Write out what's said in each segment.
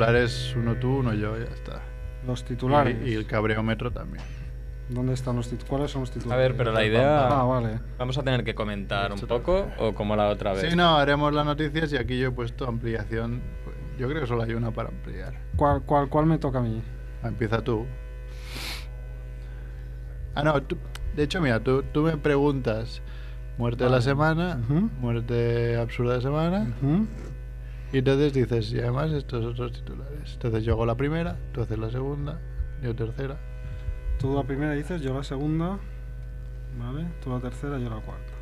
titulares uno tú, uno yo, ya está. Los titulares. Y, y el cabreómetro también. ¿Dónde están los titulares? ¿Cuáles son los A titulares? ver, pero la idea. Ah, vale. Vamos a tener que comentar un poco o como la otra vez. Sí, no, haremos las noticias y aquí yo he puesto ampliación. Yo creo que solo hay una para ampliar. ¿Cuál, cuál, cuál me toca a mí? Ah, Empieza tú. Ah, no, tú- de hecho, mira, tú, tú me preguntas muerte de la semana, muerte absurda de semana. Y entonces dices, y además estos otros titulares. Entonces yo hago la primera, tú haces la segunda, yo tercera. Tú la primera dices, yo la segunda. Vale. Tú la tercera, yo la cuarta.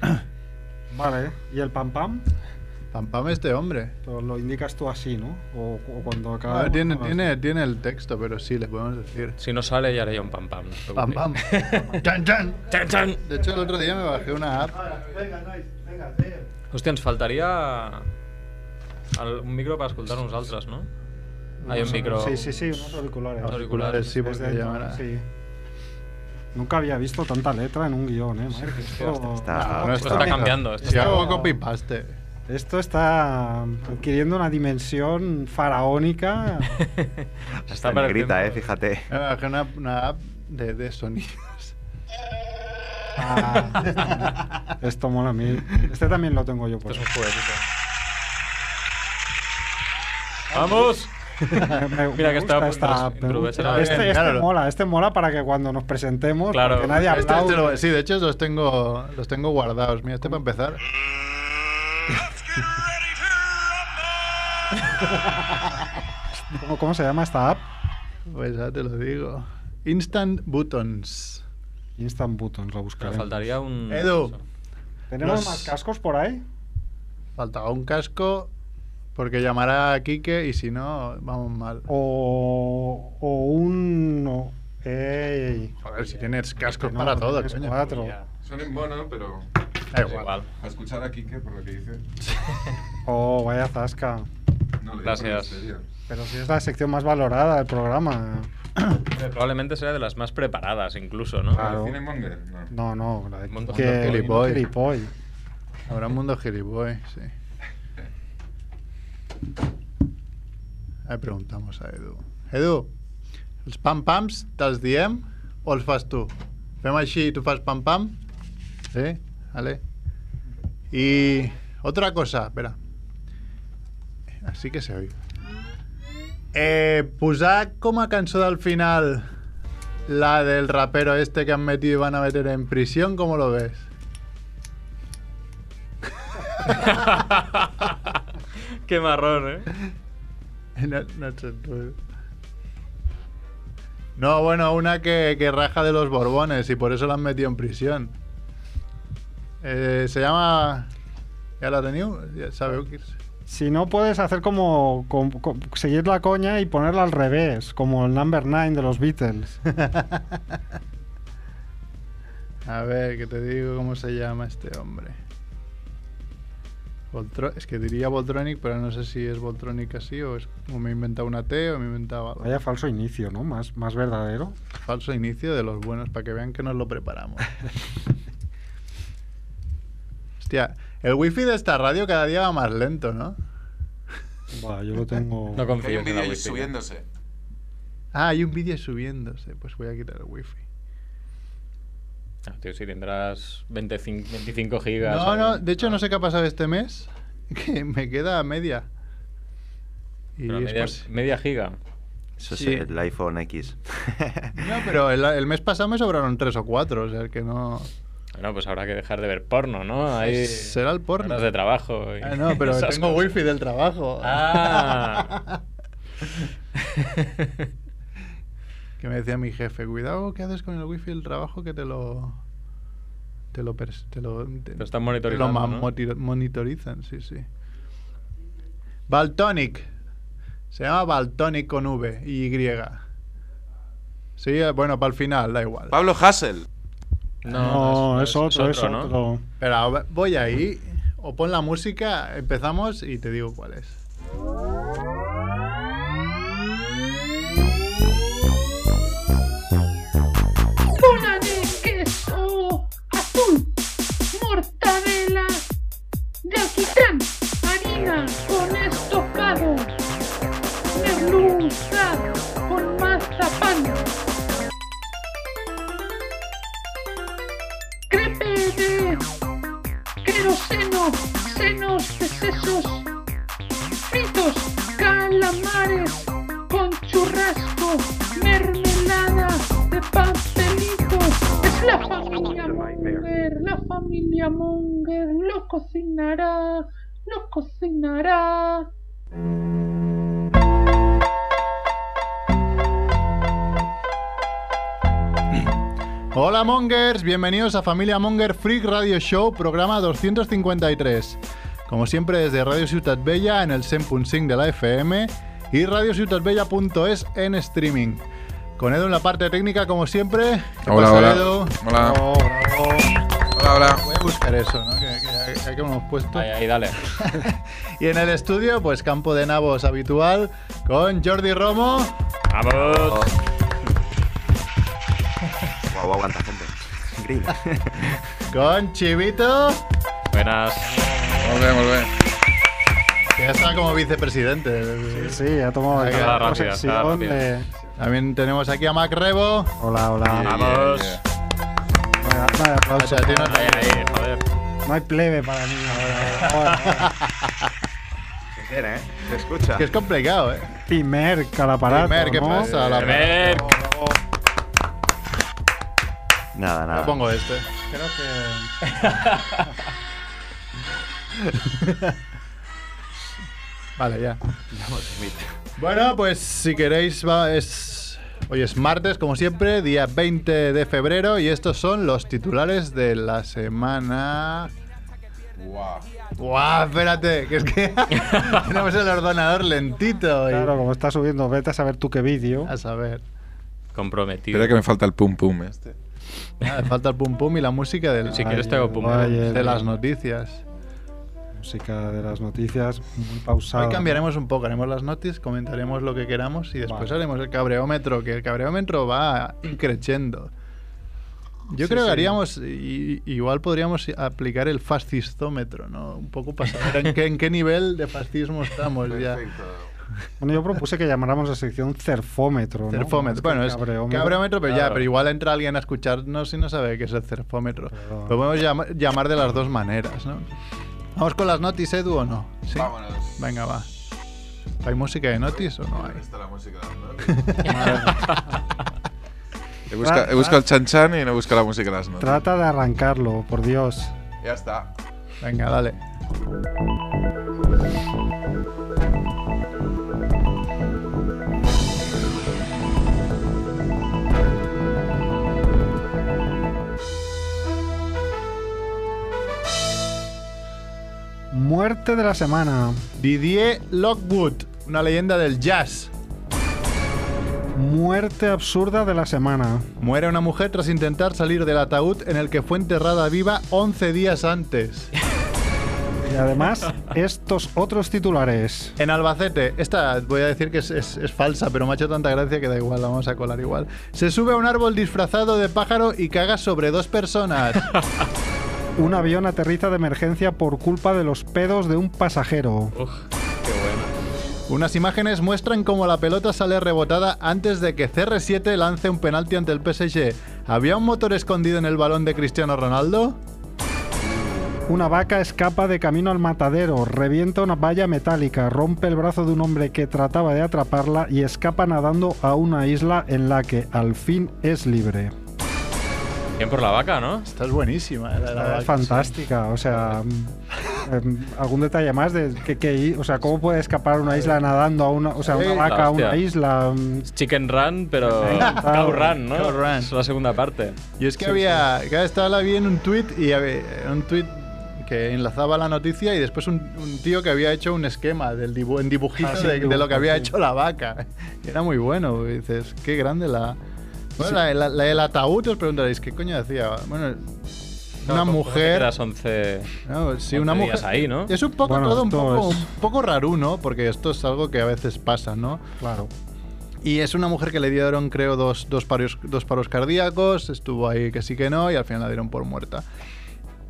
Vale. ¿Y el pam pam? Pam pam este hombre. Pero lo indicas tú así, ¿no? O, o cuando Ah, acabamos. tiene, tiene, tiene el texto, pero sí, le podemos decir. Si no sale, ya haré yo un pam pam. no Pam pam. chan, chan. Chan, chan. De hecho, el otro día me bajé una app. Hòstia, ens faltaria el, un micro para escoltar uns altres, no? Hay un micro... Sí, sí, sí, unos auriculares. Auriculares, sí, llamará. sí. Nunca había visto tanta letra en un guion, ¿eh? Marc? Esto, está- No, Esto está cambiando. esto Si está- hago copy paste. esto está adquiriendo una dimensión faraónica. Está negrita, eh, fíjate. Una, una app de, de sonidos. Ah, esto mola a mí. Este también lo tengo yo Esto por es un juguetito. ¡Vamos! Me- Mira me que estaba gusta a esta punto de introducirse la- Este, este Claro. mola, este mola para que cuando nos presentemos, Claro. porque nadie Este- este lo- sí, de hecho los tengo, los tengo guardados. Mira, este para empezar. ¿Cómo, cómo se llama esta app? Pues ya te lo digo. Instant Buttons. Instant Buttons, la Pero buscaré. faltaría un... Edu. ¿Tenemos los- más cascos por ahí? Faltaba un casco porque llamará a Quique y si no, vamos mal. O, o un... no. Ey, Joder, si tienes cascos no, para no todo, coño. cuatro. Ya. Suena bueno, pero Da igual. igual. a escuchar a Kike por lo que dice. Oh, vaya zasca. No, Gracias. en serio. Pero si es la sección más valorada del programa. Probablemente sea de las más preparadas incluso, ¿no? Claro. ¿A Cinemonger? No. No, no, la de Mundo que gilipoy. gilipoy. Habrá un mundo gilipoy, sí. Ahí preguntamos a Edu. Edu, els pam-pams te'ls diem o els fas tu? Fem així tu fas pam-pam? Sí? Vale. Y otra cosa, espera. Así que se oye. Eh, posar com a cançó del final la del rapero este que han metido y van a meter en prisión, ¿cómo lo ves? Qué marrón, ¿eh? No, no tú. No, bueno, una que, que raja de los Borbones y por eso la han metido en prisión. Eh, se llama. ¿Ya la teniu? Ya sabeu. Si no, puedes hacer como, como- como- seguir la coña y ponerla al revés, como el number 9 de los Beatles. A ver, que te digo cómo se llama este hombre. Voltro- es que diría Voltronic, pero no sé si es Voltronic así o es o me he inventado una T o me he inventado algo. Vaya falso inicio, ¿no? Más, más verdadero. Falso inicio de los buenos para que vean que nos lo preparamos. Hostia, el wifi de esta radio cada día va más lento, ¿no? Buah, yo lo tengo. No Que hay confío un vídeo wifi. subiéndose. Ah, hay un vídeo subiéndose. Pues voy a quitar el wifi. Ah, tío, si tendrás 25, 25 gigas. No, no, de hecho no sé qué ha pasado este mes. Que me queda media. Y Pero es media, media giga. Eso Sí. es el iPhone X. No, pero el, el mes pasado me sobraron tres o cuatro, o sea que no. Bueno, pues habrá que dejar de ver porno, ¿no? Ahí Será el porno. horas de trabajo. y Ah, no, pero tengo cosas. wifi del trabajo. Ah. que me decía mi jefe, cuidado, ¿qué haces con el wifi del trabajo que te lo... Te lo... pers- Te lo, te, Lo están te monitorizando, ¿no? moti- monitorizan, sí, sí. Baltonic. Se llama Baltonic con V y Y. Sí, bueno, para el final, da igual. Pablo Hassel. No, es, otro, es ¿no? otro. Espera, voy ahí, o pon la música, empezamos y te digo cuál es. bola de queso azul, mortadela de alquitrán, harina sesos, fritos, calamares con churrasco, mermelada de pastelito. Es la familia Munger, la familia Munger lo cocinará, lo cocinará. Hola Mongers, bienvenidos a Familia Monger Freak Radio Show, programa 253. Como siempre desde Radio Ciutat Bella en el 100.5 de la FM y radiociutatbella.es en streaming. Con Edu en la parte técnica como siempre. ¿Qué Hola, pasa, hola. Edu? Hola. Oh, bravo. Hola, hola. Voy a buscar eso, ¿no? Que, que- que hemos puesto. Ahí, ahí, dale. Y en el estudio, pues campo de nabos habitual con Jordi Romo. ¡Vamos! Guau, guau, cuánta gente. Increíble. Con Chivito, Buenas. Molt bé, molt bé. ya está como vicepresidente. Sí, ha tomado Ahí la rápida, rápida. de- También tenemos aquí a Mac Rebo. Hola, hola. Vamos. Yeah, No Ahí, ahí, joder. No hay plebe para mí ahora. ahora. Sincera, ¿eh? Se escucha. Que es complicado, ¿eh? Primer calaparato, Primer, ¿qué ¿no? pasa? La Primer. Nada, Le nada. pongo este. Creo que... Vale, ya. Bueno, pues si queréis, va, es. Hoy es martes, como siempre, día 20 de febrero, y estos son los titulares de la semana. Guau. ¡Guau! Espérate, que es que tenemos el ordenador lentito. y- Claro, como está subiendo, vete a saber tú qué vídeo. A saber. Comprometido. Espera que me falta el pum pum este. Nada, falta el pum pum y la música del, Si quieres Ay, te hago pum. ay, de las noticias. Música de las noticias muy pausada. Hoy cambiaremos un poco, haremos las noticias, comentaremos lo que queramos y después Vale. haremos el cabreómetro, que el cabreómetro va increciendo. Yo Sí, creo que sí. haríamos, igual podríamos aplicar el fascistómetro, ¿no? Un poco para saber en qué, en qué nivel de fascismo estamos ya. Bueno, yo propuse que llamáramos la sección cerfómetro. ¿no? Cerfómetro. Bueno, es cabreómetro. cabreómetro, pero ya, pero igual entra alguien a escucharnos y no sabe qué es el cerfómetro. Lo podemos llama- llamar de las dos maneras, ¿no? ¿Vamos con las notis, Edu, o no? ¿Sí? Vámonos. Venga, va. ¿Hay música de notis o no hay? ¿Dónde está la música de las he, busca, he buscado el chan chan y no busco la música de las notas. Trata de arrancarlo, por Dios. Ya está. Venga, dale. Muerte de la semana. Didier Lockwood, una leyenda del jazz. Muerte absurda de la semana. Muere una mujer tras intentar salir del ataúd en el que fue enterrada viva 11 días antes. Y además, estos otros titulares. En Albacete, esta voy a decir que es, es- es falsa, pero me ha hecho tanta gracia que da igual, la vamos a colar igual. Se sube a un árbol disfrazado de pájaro y caga sobre dos personas. Un avión aterriza de emergencia por culpa de los pedos de un pasajero. Uf, qué bueno. Unas imágenes muestran cómo la pelota sale rebotada antes de que CR7 lance un penalti ante el PSG. ¿Había un motor escondido en el balón de Cristiano Ronaldo? Una vaca escapa de camino al matadero, revienta una valla metálica, rompe el brazo de un hombre que trataba de atraparla y escapa nadando a una isla en la que al fin es libre. Bien por la vaca, ¿no? Esta es buenísima. eh, la- la- fantástica, o sea, em, algún detalle más de que, que- o sea, cómo puede escapar una isla nadando a una, o sea, una vaca a una isla. mm, Chicken Run, pero. Cow Run, ¿no? Cow Run. Es la segunda parte. Y es que había. Cada estaba la vi en un tweet y había un tweet que enlazaba la noticia y después un, un tío que había hecho un esquema del dibu en dibujito Ah, sí, de, dibujo, de lo que había sí. hecho la vaca. Y era muy bueno. y dices, qué grande la. Bueno, la, la- la del ataúd os preguntaréis, ¿qué coño decía? Bueno, una ¿Cómo te mujer. quedas 11... No, sí, 11 una días mujer. ahí, ¿no? Es un poco Bueno, todo un poco, es- un poco raro, ¿no? Porque esto es algo que a veces pasa, ¿no? Claro. Y es una mujer que le dieron, creo, dos, dos, paros, dos paros cardíacos, estuvo ahí que sí que no, y al final la dieron por muerta.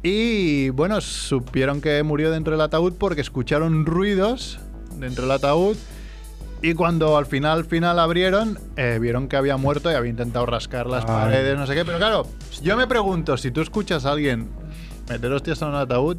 Y bueno, supieron que murió dentro del ataúd porque escucharon ruidos dentro del ataúd Y cuando al final, al final abrieron, eh, vieron que había muerto y había intentado rascar las Ay. paredes, no sé qué. Pero claro, yo me pregunto, si tú escuchas a alguien meter hostias en un ataúd,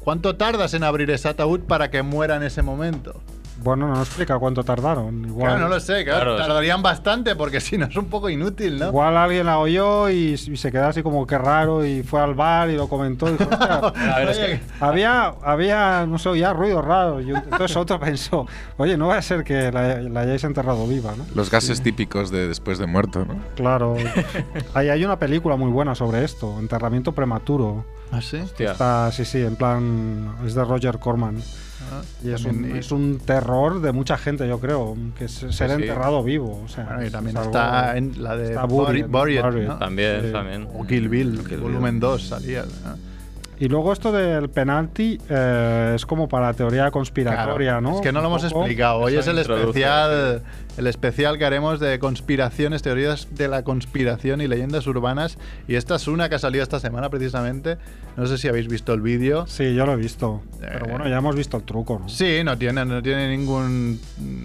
¿cuánto tardas en abrir ese ataúd para que muera en ese momento? Bueno, no explica cuánto tardaron. Igual, Claro, no lo sé, claro, Claro, tardarían bastante porque si no es un poco inútil, ¿no? igual alguien la oyó y, y se quedó así como que raro y fue al bar y lo comentó. y dijo, "Hostia, A ver, es que- había, había, no sé, ya ruidos raros. Y entonces otro pensó, oye, no va a ser que la, la hayáis enterrado viva, ¿no? Los gases típicos de después de muerto, ¿no? Claro. hay, hay una película muy buena sobre esto, Enterramiento Prematuro. ¿Ah, sí? Está, sí, sí, en plan, es de Roger Corman. Y es un, es un terror de mucha gente, yo creo, que es ser sí. enterrado vivo. O sea, Bueno, y es también algo- está en la de Buried, Buried, Buried, Buried. ¿no? También, Sí. también. O Kill Bill, Kill Bill. volumen 2 salía. ¿no? Y luego esto del penalti eh, es como para teoría conspiratoria, Claro, ¿no? Es que no lo hemos explicado. Hoy Eso es el especial, el especial que haremos de conspiraciones, teorías de la conspiración y leyendas urbanas. Y esta es una que ha salido esta semana precisamente. No sé si habéis visto el vídeo. Sí, yo lo he visto. Pero Eh. bueno, ya hemos visto el truco, ¿no? Sí, no tiene, no tiene ningún.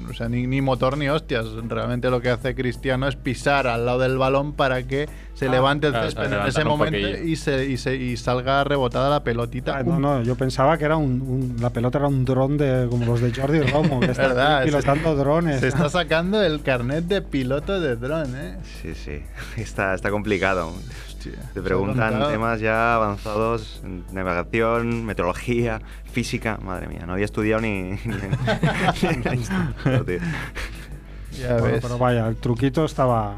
O sea, ni, ni motor ni hostias. Realmente lo que hace Cristiano es pisar al lado del balón para que se Ah. levante el Claro, césped en ese momento y, se, y, se- y salga rebotada la pelotita. Ah, no, no, yo pensaba que era un, un- la pelota era un dron de como los de Jordi Romo, que está Verdad, pilotando se- drones. Se está sacando el carnet de piloto de dron, ¿eh? Sí, sí. Está, está complicado. Hostia, Te preguntan temas ya avanzados navegación, meteorología, física. Madre mía, no había estudiado ni, ni. Ya Bueno, ves. pero vaya, el truquito estaba.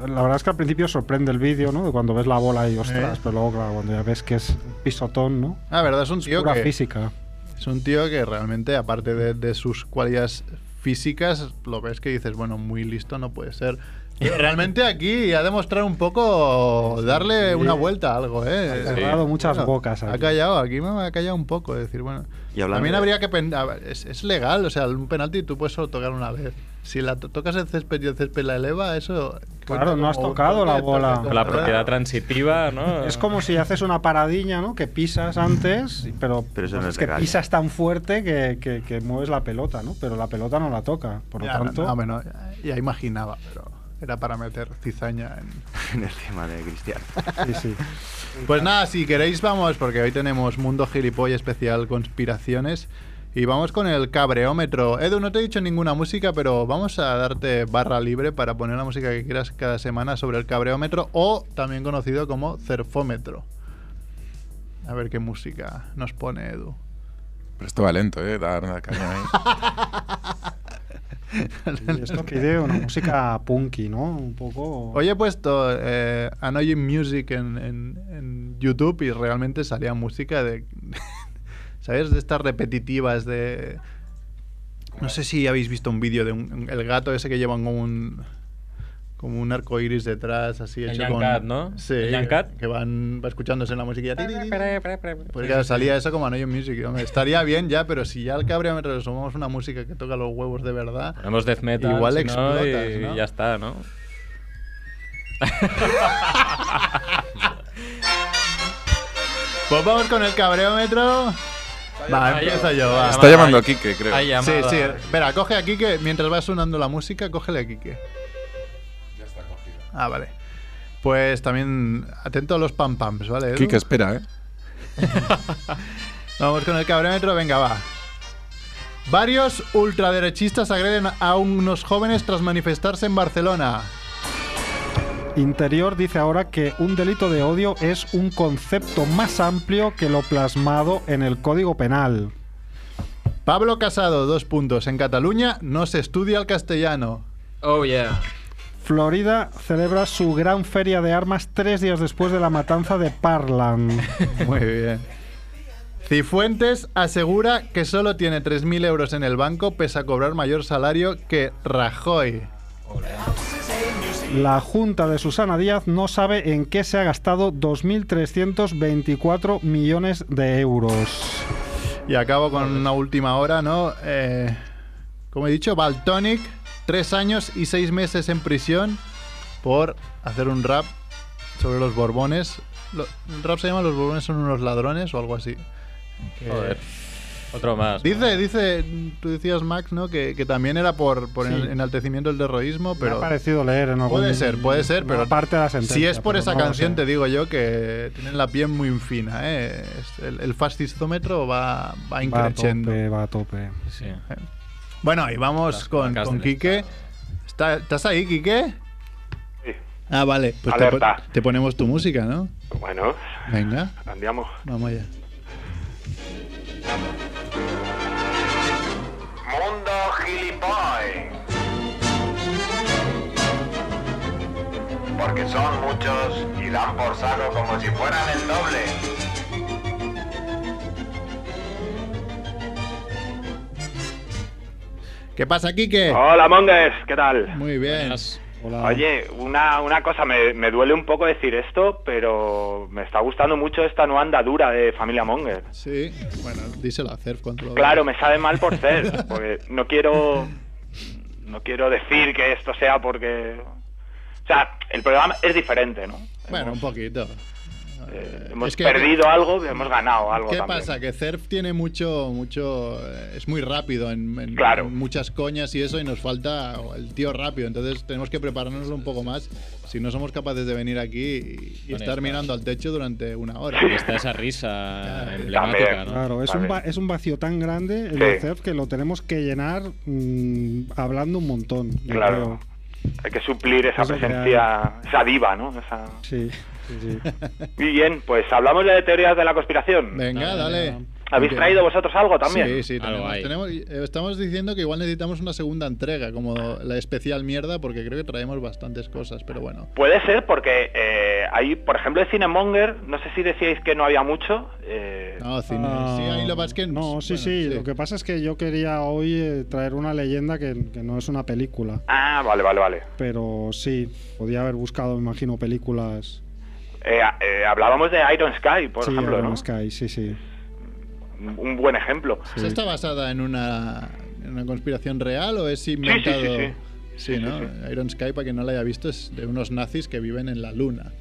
La verdad es que al principio sorprende el vídeo, ¿no? De cuando ves la bola y ostras, Eh. pero luego, claro, cuando ya ves que es pisotón, ¿no? Ah, verdad, es un tío Pura que. física. Es un tío que realmente, aparte de, de sus cualidades físicas, lo ves que dices, bueno, muy listo no puede ser. Pero realmente aquí ha demostrado un poco darle Sí. una vuelta a algo, ¿eh? Ha cerrado muchas Bueno, bocas. Ha aquí. callado, aquí me ha callado un poco, decir, bueno. Y También de- habría que. pen- Es, es legal, o sea, un penalti tú puedes solo tocar una vez. Si la to- tocas el césped y el césped la eleva, eso. Claro, no has tocado la bola. la propiedad transitiva, ¿no? Es como si haces una paradiña, ¿no? Que pisas antes, pero, Pero eso pues no es es que pisas tan fuerte que, que- que mueves la pelota, ¿no? Pero la pelota no la toca. Por lo Ya, tanto, no, bueno, ya imaginaba, pero era para meter cizaña en. en el tema de Cristiano. sí, sí. Pues nada, si queréis vamos, porque hoy tenemos Mundo Gilipollas especial conspiraciones. Y vamos con el cabreómetro. Edu, no te he dicho ninguna música, pero vamos a darte barra libre para poner la música que quieras cada semana sobre el cabreómetro o también conocido como cerfómetro. A ver qué música nos pone Edu. Pero esto va lento, ¿eh? Dar una caña ahí. Esto pide una música punky, ¿no? Un poco. Hoy he puesto eh, Annoying Music en, en- en YouTube y realmente salía música de. ¿Sabes? De estas repetitivas de. No sé si habéis visto un vídeo de un, el gato ese que llevan como un. Como un arco iris detrás, así El hecho con. Cat, ¿no? Sí. El Cat. Que van va escuchándose la musiquilla. Pues claro, salía eso como Annoying Music. Hombre, estaría bien ya, pero si ya al cabreómetro le sumamos una música que toca los huevos de verdad. Ponemos death metal, Igual si no, explotas, y ¿no? ya está, ¿no? Pues vamos con el cabreómetro. Va, empiezo yo, va. Está llamando a Kike, creo. Hay Sí, sí. Espera, coge a Kike. Mientras va sonando la música, cógele a Kike. Ya está cogido. Ah, vale. Pues también atento a los pam pams, ¿vale? Edu? Kike, espera, ¿eh? Vamos con el cabreómetro, venga, va. Varios ultraderechistas agreden a unos jóvenes tras manifestarse en Barcelona. Interior dice ahora que un delito de odio es un concepto más amplio que lo plasmado en el Código Penal. Pablo Casado, dos puntos. En Cataluña no se estudia el castellano. Oh, yeah. Florida celebra su gran feria de armas tres días después de la matanza de Parlan. Muy bien. Cifuentes asegura que solo tiene 3.000 euros en el banco pese a cobrar mayor salario que Rajoy. La Junta de Susana Díaz no sabe en qué se ha gastado 2.324 millones de euros. Y acabo con una última hora, ¿no? Eh, como he dicho, Baltonic, tres años y seis meses en prisión por hacer un rap sobre los Borbones. Lo- el rap se llama Los Borbones son unos ladrones o algo así. Joder. Otro más. ¿no? Dice, dice, tú decías, Max, ¿no? Que, que también era por, por Sí. el enaltecimiento del terrorismo, Me pero ha parecido leer en algún- puede ser, puede ser, pero parte de la sentencia, si es por esa no canción, te digo yo que tienen la piel muy fina, ¿eh? El, el fascistómetro va, va Va a increciendo. tope, va a tope. Sí. Bueno, y vamos Las con, con Quique. Estado. ¿Está- ¿Estás ahí, Quique? Sí. Ah, vale. Pues te ponemos tu música, ¿no? Bueno, Venga, andiamo. vamos allá. Mundo gilipoy. Porque son muchos y dan por saco como si fueran el doble. ¿Qué pasa, Quique? Hola, Mongers, ¿qué tal? Muy bien. Buenas. Hola. Oye, una, una cosa, me, me duele un poco decir esto, pero me está gustando mucho esta nueva andadura de Familia Monger. Sí, bueno, díselo a Cerf cuando Claro, me sabe mal por ser, porque no quiero no quiero decir que esto sea porque o sea, el programa es diferente, ¿no? Bueno, un poquito. Eh, hemos es que- perdido algo, hemos ganado algo ¿Qué también. pasa? Que Cerf tiene mucho, mucho, eh, es muy rápido en, en- Claro. en muchas coñas y eso y nos falta el tío rápido. Entonces tenemos que prepararnos un poco más si no somos capaces de venir aquí y, estar mirando al techo durante una hora. Y está esa risa emblemática, También. ¿no? Claro, es un, es vacío tan grande el Sí. de CEF que lo tenemos que llenar mm, hablando un montón. Claro. creo. Hay que suplir esa presencia, esa diva, ¿no? Esa... Sí, sí, sí. Muy bien, pues hablamos de teorías de la conspiración. Venga, Dale, dale. ¿Habéis traído vosotros algo también? Sí, sí, Algo tenemos, hay. tenemos- eh, estamos diciendo que igual necesitamos una segunda entrega, como la especial mierda, porque creo que traemos bastantes cosas, pero bueno. Puede ser porque eh, hay, por ejemplo, de Cinemonger, no sé si decíais que no había mucho. eh, No, cine, Ah, sí, ahí lo que pasa es que... no, sí, bueno, sí, Lo que pasa es que yo quería hoy eh, traer una leyenda que, que no es una película. Ah, vale, vale, vale. Pero sí, podía haber buscado, me imagino, películas. Eh, eh, hablábamos de Iron Sky, por sí, ejemplo, Iron ¿no? Sky, sí, sí. Un buen ejemplo. ¿Esa está basada en una, en una conspiración real o es inventado? sí, sí. Sí, Sí, ¿no? sí, Iron Sky, para quien no la haya visto, es de unos nazis que viven en la luna.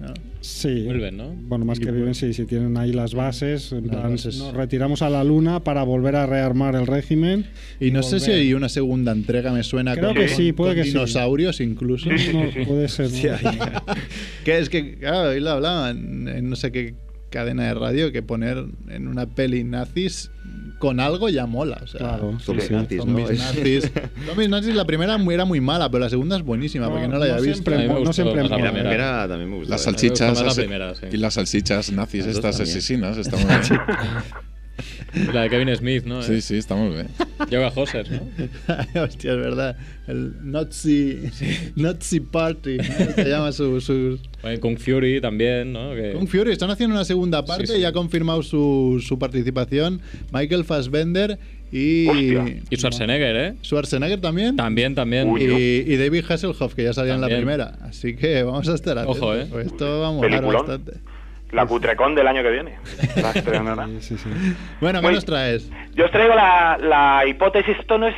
¿No? Sí. Vuelven, ¿no? Bueno, más Y que vuelven. viven, sí, sí, tienen ahí las bases. en Las plan, bases. Nos retiramos a la luna para volver a rearmar el régimen. Y no sé si hay una segunda entrega, me suena Creo con, que sí, con puede que sí. dinosaurios incluso. Sí, No, puede ser. ¿no? que es que, claro, hoy lo hablaban en no sé qué cadena de radio, que poner en una peli nazis con algo ya mola. O sea, Claro. Zombies sí, nazis, ¿no? zombies Es- nazis. Zombies nazis, la primera era muy mala, pero la segunda es buenísima, No, para quien no la haya no visto. siempre no siempre la la primera. primera también me gustó. Las salchichas. La primera, sí. Y las salchichas nazis estas también. asesinas. Está muy bien. La de Kevin Smith, ¿no? Sí, sí, está muy bien. Yoga Hosers, ¿no? Hostia, es verdad. El Nazi, Nazi Party, ¿no? se llama su, su- Bueno, Kung Fury también, ¿no? Que- Kung Fury. Están haciendo una segunda parte sí. y ha confirmado su, su participación Michael Fassbender y Hostia. Y Schwarzenegger, ¿eh? Schwarzenegger también. También, también. Uy. y, y David Hasselhoff, que ya salía en la primera. Así que vamos a estar atentos. Ojo, ¿eh? Esto va a molar bastante. La Cutrecon del año que viene. La estrenará. Sí, sí, sí. Bueno, ¿qué Muy- nos traes? Yo os traigo la, la hipótesis, esto no es,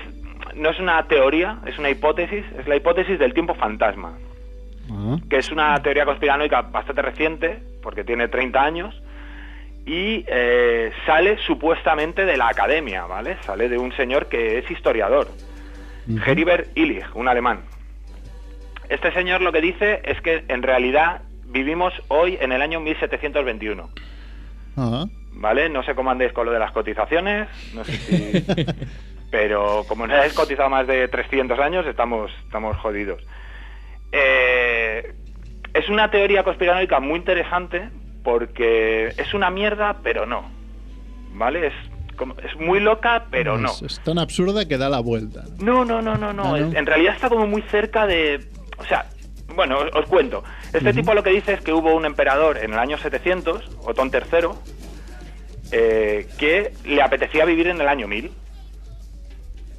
no es una teoría, es una hipótesis, es la hipótesis del tiempo fantasma, Ah, que es una teoría conspiranoica bastante reciente, porque tiene 30 años, y eh, sale supuestamente de la academia, ¿vale? Sale de un señor que es historiador, Heribert Illich, un alemán. Este señor lo que dice es que en realidad vivimos hoy en el año 1721. Ajá. ¿vale? No sé cómo andéis con lo de las cotizaciones, no sé si... Pero como no hayáis cotizado más de 300 años, estamos, estamos jodidos. Eh, es una teoría conspiranoica muy interesante porque es una mierda, pero no. ¿Vale? Es, como- es muy loca, pero no. Es, es tan absurda que da la vuelta. No, no, no, no, no. Ah, ¿no? En realidad está como muy cerca de... O sea, bueno, os, os cuento. Este tipo lo que dice es que hubo un emperador en el año 700, Otón III, eh, que le apetecía vivir en el año 1000,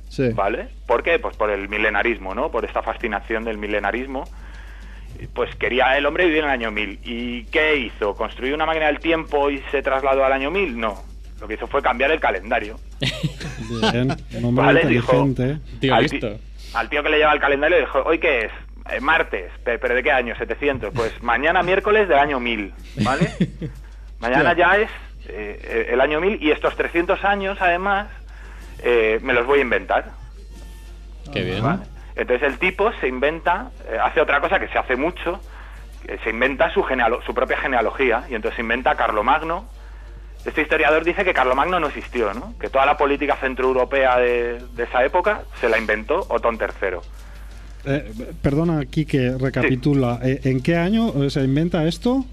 Sí. ¿vale? ¿Por qué? Pues por el milenarismo, ¿no? Por esta fascinación del milenarismo. Pues quería el hombre vivir en el año 1000. ¿Y qué hizo? ¿Construyó una máquina del tiempo y se trasladó al año 1000? No. Lo que hizo fue cambiar el calendario. bien. Un hombre Vale, dijo- inteligente. Tío al, al tío que le lleva el calendario le dijo, ¿hoy qué es? Eh, martes, Pe- pero ¿de qué año? 700. Pues mañana miércoles del año 1000, ¿vale? mañana ya es eh, el año 1000 y estos 300 años, además, eh, me los voy a inventar. Qué bien. ¿vale? Entonces el tipo se inventa, eh, hace otra cosa que se hace mucho, se inventa su, genealo- su propia genealogía y entonces se inventa a Carlomagno. Este historiador dice que Carlomagno no existió, ¿no? que toda la política centroeuropea de, de esa época se la inventó Otón III. Eh, perdona aquí que recapitula. Eh, ¿En qué año eh, se inventa esto?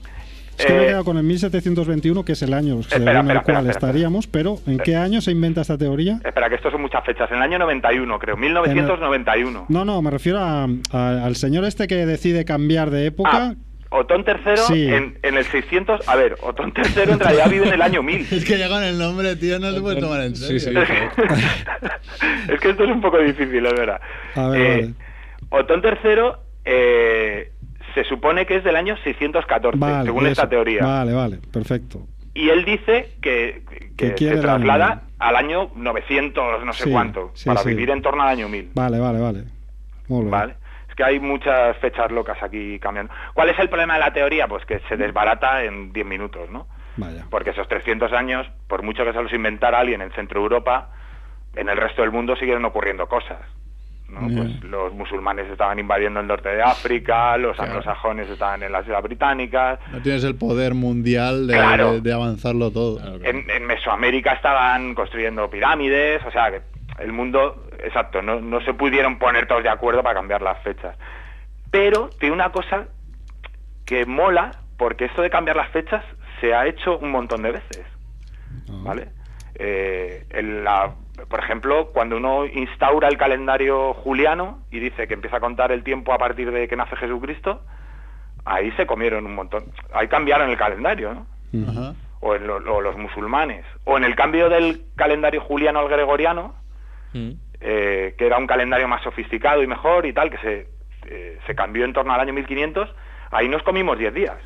Es que me he quedado con el 1721, que es el año según espera, el espera, cual espera, estaríamos, pero ¿en qué año se inventa esta teoría? Espera, que estos son muchas fechas. En el año 91, creo, 1991. No, no, me refiero a- a- al señor este que decide cambiar de época. Ah, Otón III Sí. en, en el 600... A ver, Otón III en realidad vive en el año 1000. Es que ya con el nombre, tío, no se puede tomar en Sí, serio. sí. es que esto es un poco difícil, es verdad. A ver, Eh, vale. Otón III eh, se supone que es del año 614, Vale, según esta teoría. Vale, vale, perfecto. Y él dice que, que Que quiere se año traslada 1000. al año 900, no sé Sí, cuánto, sí, para sí. vivir en torno al año 1000. Vale, vale, vale. Muy bien. ¿Vale? Es que hay muchas fechas locas aquí cambiando. ¿Cuál es el problema de la teoría? Pues que se desbarata en 10 minutos, ¿no? Vaya. Porque esos 300 años, por mucho que se los inventara alguien en Centro Europa, en el resto del mundo siguieron ocurriendo cosas. ¿No? Pues los musulmanes estaban invadiendo el norte de África, los Claro. anglosajones estaban en las Islas Británicas, No tienes el poder mundial de, Claro. de- de avanzarlo todo. Claro, claro. en, en Mesoamérica estaban construyendo pirámides, o sea que el mundo, exacto, no, no se pudieron poner todos de acuerdo para cambiar las fechas. Pero tiene una cosa que mola, porque esto de cambiar las fechas se ha hecho un montón de veces. Ah. ¿vale? Eh, en la- por ejemplo, cuando uno instaura el calendario juliano y dice que empieza a contar el tiempo a partir de que nace Jesucristo, ahí se comieron un montón. Ahí cambiaron el calendario, ¿no? O, en lo- o los musulmanes. O en el cambio del calendario juliano al gregoriano, Mm. eh, que era un calendario más sofisticado y mejor y tal, que se, eh, se cambió en torno al año 1500, ahí nos comimos 10 días.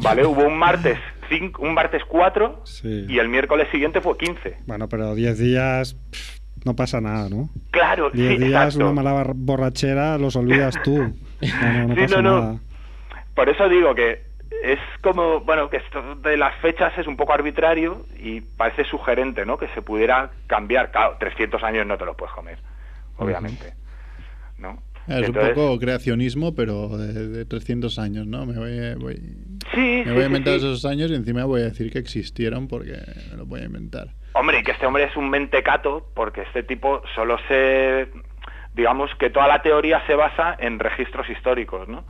¿Vale? Hubo un martes, cinco- un martes 4 Sí. y el miércoles siguiente fue 15. Bueno, pero 10 días pff, no pasa nada, ¿no? Claro, 10 sí, días, exacto. una mala borrachera, los olvidas tú. No, no, no Sí, pasa no, no. nada. Por eso digo que es como, bueno, que esto de las fechas es un poco arbitrario y parece sugerente, ¿no? Que se pudiera cambiar. Claro, 300 años no te los puedes comer, obviamente. ¿No? Es Entonces- un poco creacionismo, pero de, de 300 años, ¿no? Me voy, Sí, me sí, voy a inventar sí. esos años y encima voy a decir que existieron porque me lo voy a inventar. Hombre, y que este hombre es un mentecato porque este tipo solo se... Digamos que toda la teoría se basa en registros históricos, ¿no?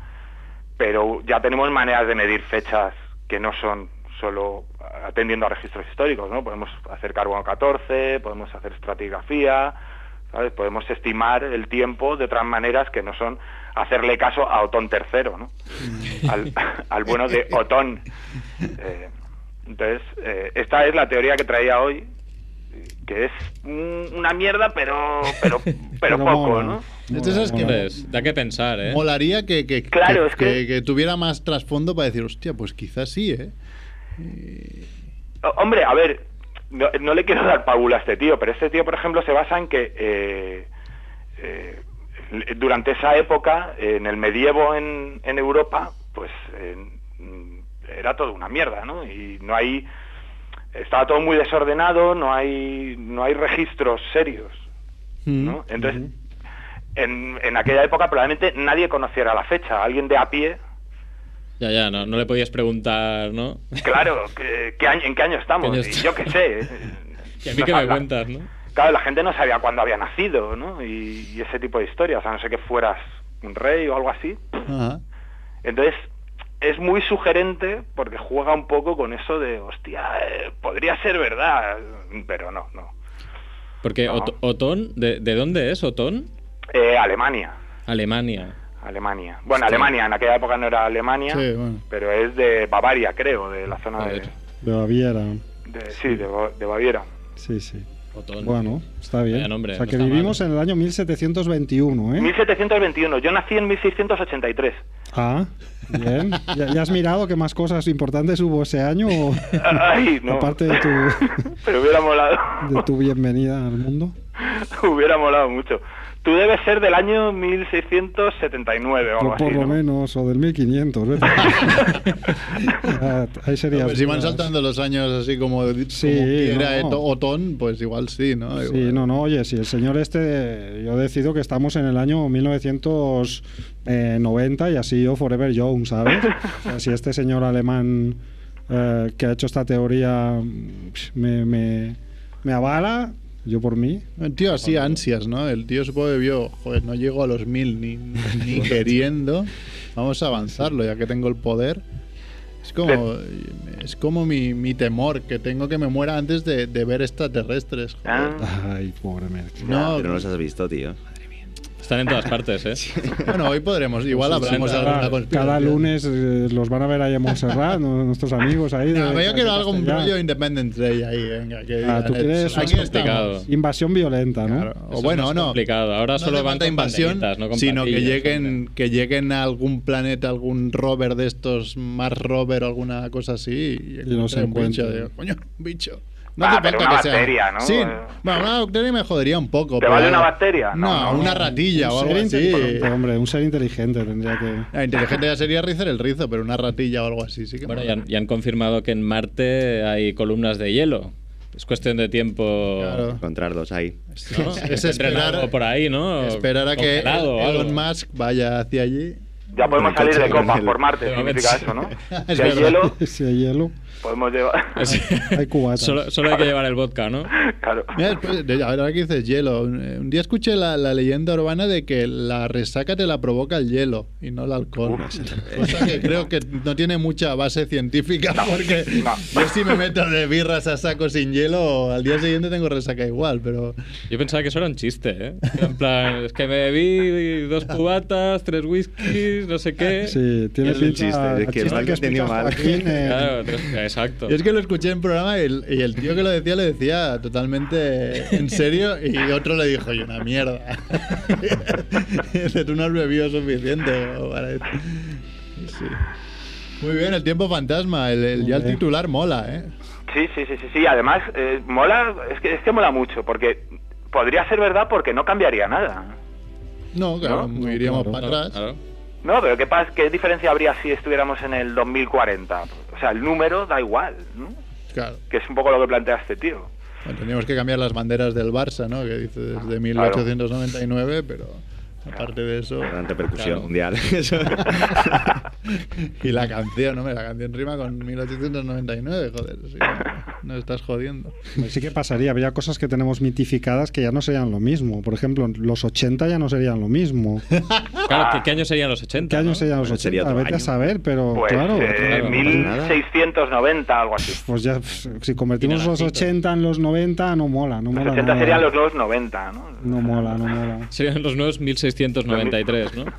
Pero ya tenemos maneras de medir fechas que no son solo atendiendo a registros históricos, ¿no? Podemos hacer carbono 14, podemos hacer estratigrafía, ¿sabes? Podemos estimar el tiempo de otras maneras que no son hacerle caso a Otón III, ¿no? Al, al bueno de Otón. Eh, entonces, eh, esta es la teoría que traía hoy, que es un- una mierda, pero pero pero, Pero poco, mola. ¿no? Este es que da que pensar, ¿eh? Molaría que, que, Claro, que, es que- que tuviera más trasfondo para decir, hostia, pues quizás sí, ¿eh? Hombre, a ver, no, no le quiero dar pábula a este tío, pero este tío, por ejemplo, se basa en que eh, eh, durante esa época, en el medievo en, en Europa, pues eh, mm, era todo una mierda, ¿no? Y no hay... Estaba todo muy desordenado, no hay, no hay registros serios, ¿no? Entonces, en, en aquella época probablemente nadie conociera la fecha. Alguien de a pie Ya, ya, no, no le podías preguntar, ¿no? Claro, ¿qué, qué año, ¿en qué año estamos? ¿Qué año Y estamos? yo qué sé. Que a mí No que me cuentas, ¿no? Claro, la gente no sabía cuándo había nacido, ¿no? Y, y ese tipo de historias, a no ser que fueras un rey o algo así. Ajá. Entonces, es muy sugerente porque juega un poco con eso de, hostia, eh, podría ser verdad, pero no, no. Porque No. Ot- Otón, ¿de, de dónde es Otón? Eh, Alemania, Alemania. Alemania. Bueno. Alemania, en aquella época no era Alemania, Sí, bueno. pero es de Bavaria, creo, de la zona de. De Baviera. de- sí, de, Ba- de Baviera. Sí, sí. Otón. Bueno, está bien. Nombre, o sea no que vivimos mal. en el año 1721, ¿eh? 1721, yo nací en 1683. Ah, bien. ¿Ya, ya has mirado qué más cosas importantes hubo ese año? o- Ay, no. Aparte de tu, Pero hubiera molado. de tu bienvenida al mundo. hubiera molado mucho. Tú debes ser del año 1679 o algo Por, por así. lo ¿no? menos, o del 1500. vete. Ah, Ahí sería. Pues si van saltando los años así como, como Sí, quiera no. Eto- Otón, pues igual sí, ¿no? Sí, Igual. no, no, oye, si el señor este, yo decido que estamos en el año 1990 y así yo Forever Young, ¿sabes? O sea, si este señor alemán eh, que ha hecho esta teoría me, me, me avala, yo por mí. El tío así ansias, ¿no? El tío supongo que vio, joder, no llego a los mil ni, ni queriendo. Vamos a avanzarlo, ya que tengo el poder. Es como, es como mi, mi temor, que tengo que me muera antes de, de ver extraterrestres. joder. Ah, Ay, pobre Merck. No, Pero no los has visto, tío. Están en todas partes, ¿eh? Bueno, hoy podremos, igual hablamos de alguna Cada, conspiración. cada lunes eh, los van a ver ahí en Montserrat, nuestros amigos ahí. de- No, yo quiero de algo, un Castellar. rollo Independence Day ahí, venga. Que Ah, tú quieres "Eh, más aquí complicado". estamos. Invasión violenta, ¿no? Claro. O es bueno, más no. complicado. Ahora No solo van con invasión, no con sino que lleguen, que lleguen a algún planeta, algún rover de estos, Mars rover o alguna cosa así, y, no se un bicho. Coño, un bicho. No Ah, hace pero falta una que sea. bacteria, ¿no? Sí, Eh. bueno, una bacteria me jodería un poco. ¿Te pero- vale una bacteria? No, No, no, una ratilla o un algo así. inteligente, hombre, un ser inteligente tendría que. La inteligente ya sería rizar el rizo, pero una ratilla o algo así sí que Bueno, ya han, ya han confirmado que en Marte hay columnas de hielo. Es cuestión de tiempo. Claro. Encontrar dos ahí. ¿no? Es esperar- por ahí, ¿no? Esperar a que. Elon Musk vaya hacia allí. Ya podemos salir de copas por Marte, significa eso, ¿no? Es Si hay hielo, si hay hielo, podemos llevar... Sí. hay cubatas. solo, solo hay que llevar el vodka, ¿no? claro. Mira, después, de- ahora que dices hielo, un, eh, un día escuché la, la leyenda urbana de que la resaca te la provoca el hielo y no el alcohol. Cosa que creo que no tiene mucha base científica porque no. yo si me meto de birras a saco sin hielo, al día siguiente tengo resaca igual, pero Yo pensaba que eso era un chiste, ¿eh? En plan, es que me bebí dos cubatas, tres whiskies, no sé qué. Sí, tiene Es un pinta chiste, es que lo han entendido mal. Joaquín, eh, Claro, tres- exacto. Y es que lo escuché en programa y el, y el tío que lo decía lo decía totalmente en serio y otro le dijo, y una mierda. Dice, tú no has bebido suficiente. o para esto". Y sí. Muy bien, el tiempo fantasma, el, el- ya el titular mola, ¿eh? Sí, sí, sí, sí, sí. Además, eh, mola, es que, es que mola mucho, porque podría ser verdad porque no cambiaría nada. No, claro, ¿No? iríamos claro. para atrás. claro. No, pero ¿qué, pasa, ¿qué diferencia habría si estuviéramos en el 2040? O sea, el número da igual, ¿no? Claro. Que es un poco lo que plantea este tío. Bueno, tendríamos que cambiar las banderas del Barça, ¿no? Que dice desde 1899, pero aparte de eso... Gran repercusión claro. mundial. Eso. Y la canción, hombre, la canción rima con 1899, joder. sí, no, estás jodiendo. Pues sí que pasaría, habría cosas que tenemos mitificadas que ya no serían lo mismo. Por ejemplo, los 80 ya no serían lo mismo. Claro, ¿qué, qué años serían los 80? ¿Qué años no? serían los Bueno, 80? sería otro Vete a año. saber, pero Pues claro. eh, claro, no 1690, algo así. Pues ya, si convertimos los lacito. 80 en los 90, no mola, no Los mola. 80 no serían mola. los nuevos 90, ¿no? No mola, no mola. Serían los nuevos 1693, ¿no?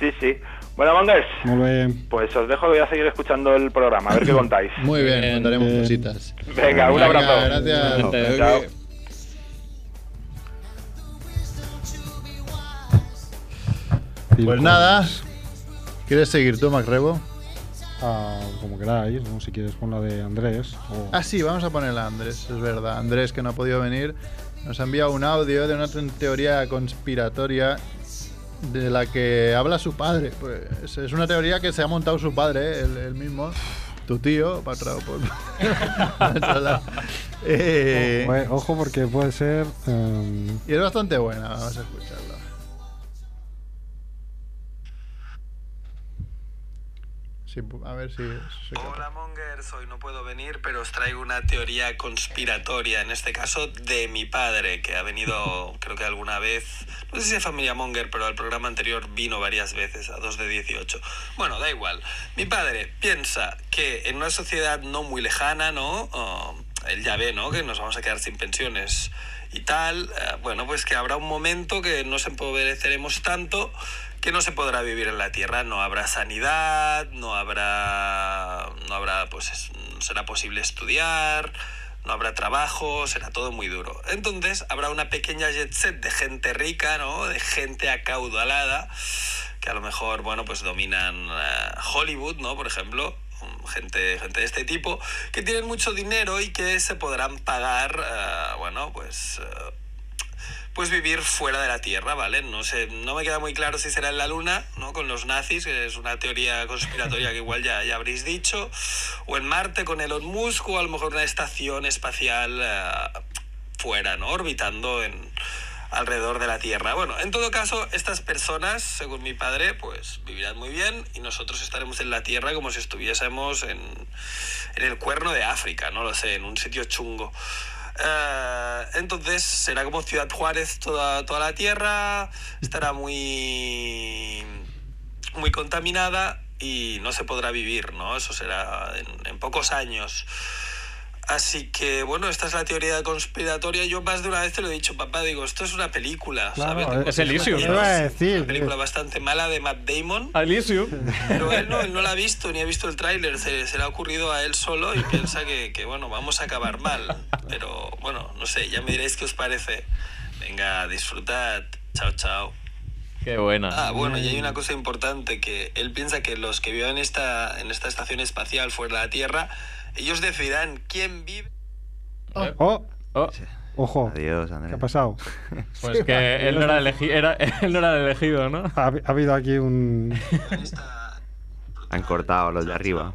Sí, sí. Bueno, Mongers, Muy bien. pues os dejo, voy a seguir escuchando el programa, a ver qué contáis. Muy bien, Bien, contaremos bien. cositas. Venga, un Venga, abrazo. gracias. Chao. Pues nada, ¿quieres seguir tú, Macrebo? Ah, como queráis, ¿no? si quieres con la de Andrés. o- Ah, sí, vamos a ponerla a Andrés, es verdad. Andrés, que no ha podido venir, nos ha enviado un audio de una teoría conspiratoria de la que habla su padre. Pues es una teoría que se ha montado su padre, él, él mismo, tu tío, para por-. Eh, Ojo, eh, ojo, porque puede ser. em, y es bastante buena, vamos a escucharla. Sí, a ver si. Hola Mongers, hoy no puedo venir, pero os traigo una teoría conspiratoria, en este caso de mi padre, que ha venido creo que alguna vez, no sé si de familia Monger, pero al programa anterior vino varias veces, a 2 de 18. Bueno, da igual. Mi padre piensa que en una sociedad no muy lejana, ¿no? Oh, él ya ve, ¿no? Que nos vamos a quedar sin pensiones y tal. eh, bueno, pues que habrá un momento que nos empobreceremos tanto que no se podrá vivir en la tierra, no habrá sanidad, no habrá, no habrá, pues será posible estudiar, no habrá trabajo, será todo muy duro. Entonces habrá una pequeña jet set de gente rica, ¿no? De gente acaudalada, que a lo mejor, bueno, pues dominan eh, Hollywood, ¿no? Por ejemplo, gente, gente de este tipo, que tienen mucho dinero y que se podrán pagar, eh, bueno, pues... eh, pues vivir fuera de la Tierra, ¿vale? No sé, no me queda muy claro si será en la Luna, ¿no? Con los nazis, que es una teoría conspiratoria que igual ya, ya habréis dicho, o en Marte con Elon Musk, o a lo mejor una estación espacial eh, fuera, ¿no? Orbitando en alrededor de la Tierra. Bueno, en todo caso, estas personas, según mi padre, pues vivirán muy bien y nosotros estaremos en la Tierra como si estuviésemos en, en el cuerno de África, no lo sé, en un sitio chungo. Eh, entonces será como Ciudad Juárez toda, toda la Tierra, estará muy, muy contaminada y no se podrá vivir, ¿no? Eso será en, en pocos años. Así que, bueno, esta es la teoría conspiratoria. Yo más de una vez te lo he dicho, papá, digo, esto es una película, Claro, ¿sabes? es Elysium, ¿no? Una película bastante mala de Matt Damon. Elysium. Pero él no, él no la ha visto, ni ha visto el tráiler. Se, se le ha ocurrido a él solo y piensa que, que, bueno, vamos a acabar mal. Pero, bueno, no sé, ya me diréis qué os parece. Venga, disfrutad. Chao, chao. Qué buena. Ah, bueno, y hay una cosa importante, que él piensa que los que vivan en esta, en esta estación espacial fuera de la Tierra, ellos decidirán quién vive. Oh, ojo. Adiós, ¿Qué ha pasado? Pues que él no era, elegi- era, él no era el elegido, ¿no? Ha, ha habido aquí un... Han cortado los de arriba.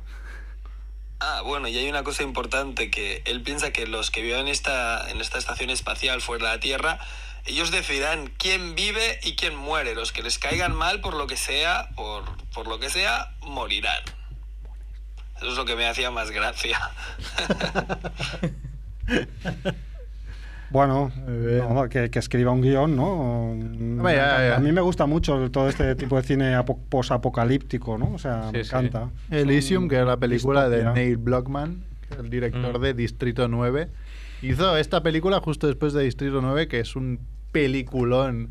Ah, bueno, y hay una cosa importante, que él piensa que los que vivan en esta, en esta estación espacial fuera de la Tierra, ellos decidirán quién vive y quién muere. Los que les caigan mal por lo que sea, por, por lo que sea, morirán. Eso es lo que me hacía más gracia. Bueno, no, que, que escriba un guion, ¿no? Hombre, ya, ya. A mí me gusta mucho todo este tipo de cine apo- posapocalíptico, ¿no? O sea, me sí. encanta. Elysium, que es la película de. Neil Blockman, el director Mm. de Distrito 9. Hizo esta película justo después de Distrito 9, que es un peliculón.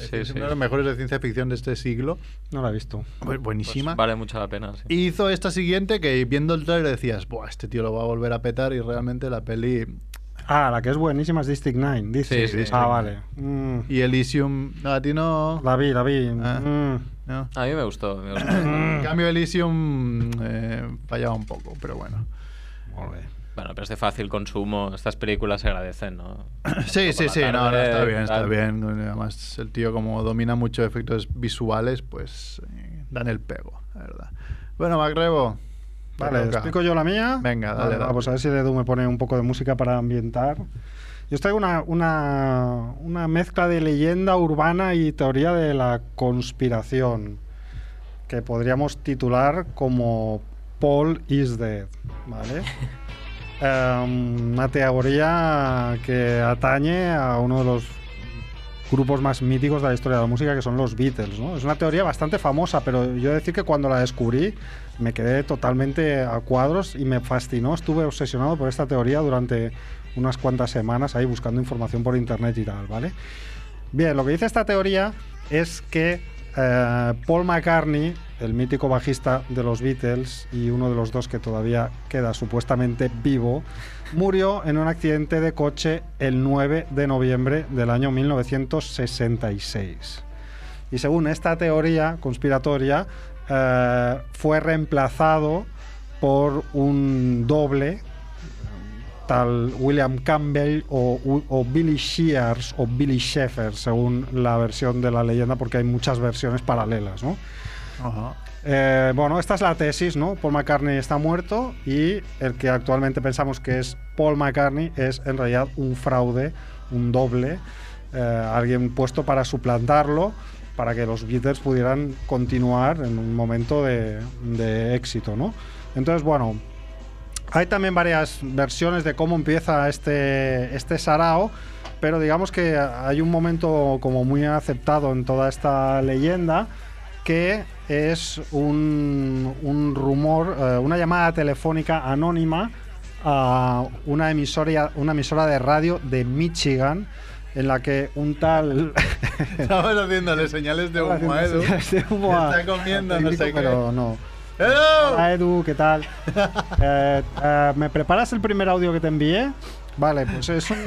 Es Sí, sí. una de las mejores de ciencia ficción de este siglo. No la he visto. Bu- Buenísima. Pues vale mucho la pena, sí. Y hizo esta siguiente que viendo el trailer decías, Buah, este tío lo va a volver a petar y realmente la peli... Ah, la que es buenísima es District 9, dice. Sí, sí, sí. Ah, vale. Mm, Y Elysium, no, a ti no... la vi, la vi. Ah. Mm. no. A mí me gustó. Me gustó. En cambio Elysium eh, fallaba un poco, pero bueno. Bueno, pero es de fácil consumo. Estas películas se agradecen, ¿no? Sí, sí, sí, no, no, está bien, está bien. Además, el tío como domina mucho efectos visuales, pues eh, dan el pego, la verdad. Bueno, Macrebo. te Vale, explico yo la mía. Venga, dale, dale. Vamos a ver si Edu me pone un poco de música para ambientar. Yo traigo una, una, una mezcla de leyenda urbana y teoría de la conspiración que podríamos titular como Paul is dead, ¿vale? Em, una teoría que atañe a uno de los grupos más míticos de la historia de la música que son los Beatles. ¿no? Es una teoría bastante famosa, pero yo decir que cuando la descubrí me quedé totalmente a cuadros y me fascinó. Estuve obsesionado por esta teoría durante unas cuantas semanas ahí buscando información por internet y tal, ¿vale? Bien, lo que dice esta teoría es que eh, Paul McCartney, el mítico bajista de los Beatles y uno de los dos que todavía queda supuestamente vivo, murió en un accidente de coche el 9 de noviembre del año 1966. Y según esta teoría conspiratoria, eh, fue reemplazado por un doble, tal William Campbell o, o Billy Shears o Billy Sheffer, según la versión de la leyenda, porque hay muchas versiones paralelas, ¿no? Eh, bueno, esta es la tesis, ¿no? Paul McCartney está muerto y el que actualmente pensamos que es Paul McCartney es en realidad un fraude, un doble, eh, alguien puesto para suplantarlo, para que los Beatles pudieran continuar en un momento de, de éxito, ¿no? Entonces, bueno, hay también varias versiones de cómo empieza este, este sarao, pero digamos que hay un momento como muy aceptado en toda esta leyenda que es un, un rumor, eh, una llamada telefónica anónima a una emisora, una emisora de radio de Michigan en la que un tal... Estabas haciéndole señales de humo a Edu. De humo a- Está comiendo, no sé qué. pero no. ¡Edu! Hola Edu, ¿qué tal? Eh, eh, ¿Me preparas el primer audio que te envié? Vale, pues es un,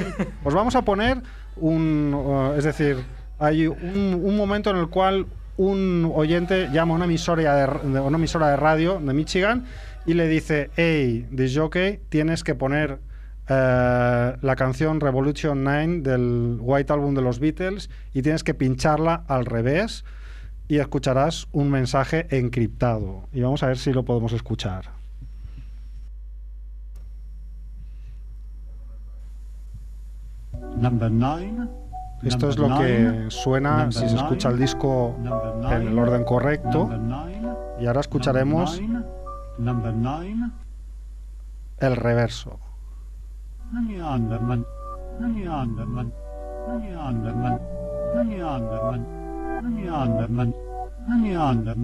os vamos a poner un, uh, es decir, hay un, un momento en el cual un oyente llama a una emisora de, una emisora de radio de Michigan y le dice, hey, disc jockey, tienes que poner eh, la canción Revolution 9 del White Album de los Beatles y tienes que pincharla al revés y escucharás un mensaje encriptado. Y vamos a ver si lo podemos escuchar. Number nine. Esto es lo que suena si se escucha el disco en el orden correcto. Y ahora escucharemos el reverso.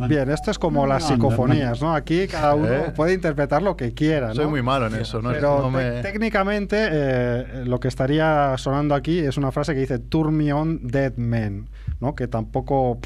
Bien, esto es como las psicofonías, ¿no? Aquí cada uno Eh. puede interpretar lo que quiera, ¿no? Soy muy malo en eso, ¿no? Pero No me- técnicamente eh, lo que estaría sonando aquí es una frase que dice Turn me on dead man, ¿no? Que tampoco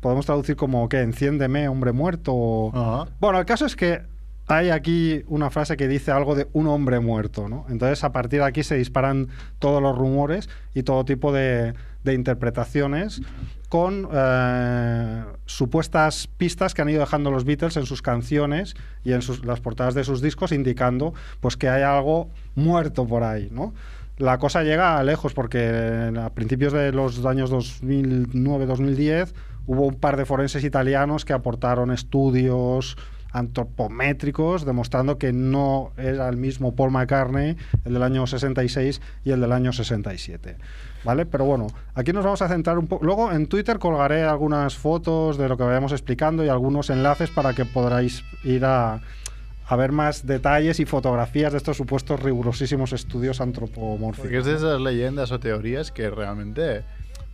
podemos traducir como que enciéndeme hombre muerto. o- Ajá. Bueno, el caso es que hay aquí una frase que dice algo de un hombre muerto, ¿no? Entonces a partir de aquí se disparan todos los rumores y todo tipo de, de interpretaciones con eh, supuestas pistas que han ido dejando los Beatles en sus canciones y en las portadas de sus discos indicando pues que hay algo muerto por ahí, ¿no? La cosa llega a lejos porque a principios de los años 2009-2010 hubo un par de forenses italianos que aportaron estudios antropométricos demostrando que no era el mismo Paul McCartney, el del año 66 y el del año 67. ¿Vale? Pero bueno, aquí nos vamos a centrar un poco. Luego en Twitter colgaré algunas fotos de lo que vayamos explicando y algunos enlaces para que podráis ir a, a ver más detalles y fotografías de estos supuestos rigurosísimos estudios antropomórficos. Porque es de esas leyendas o teorías que realmente.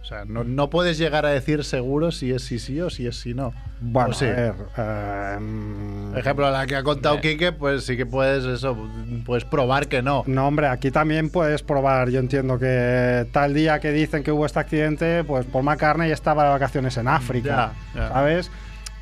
O sea, no, no puedes llegar a decir seguro si es sí sí o si es sí no. Bueno, O sí. a ver. eh, mm, Por ejemplo, la que ha contado Quique, pues sí que puedes eso, puedes probar que no. No, hombre, aquí también puedes probar. Yo entiendo que tal día que dicen que hubo este accidente, pues Paul McCartney estaba de vacaciones en África. Ya, ya. ¿Sabes?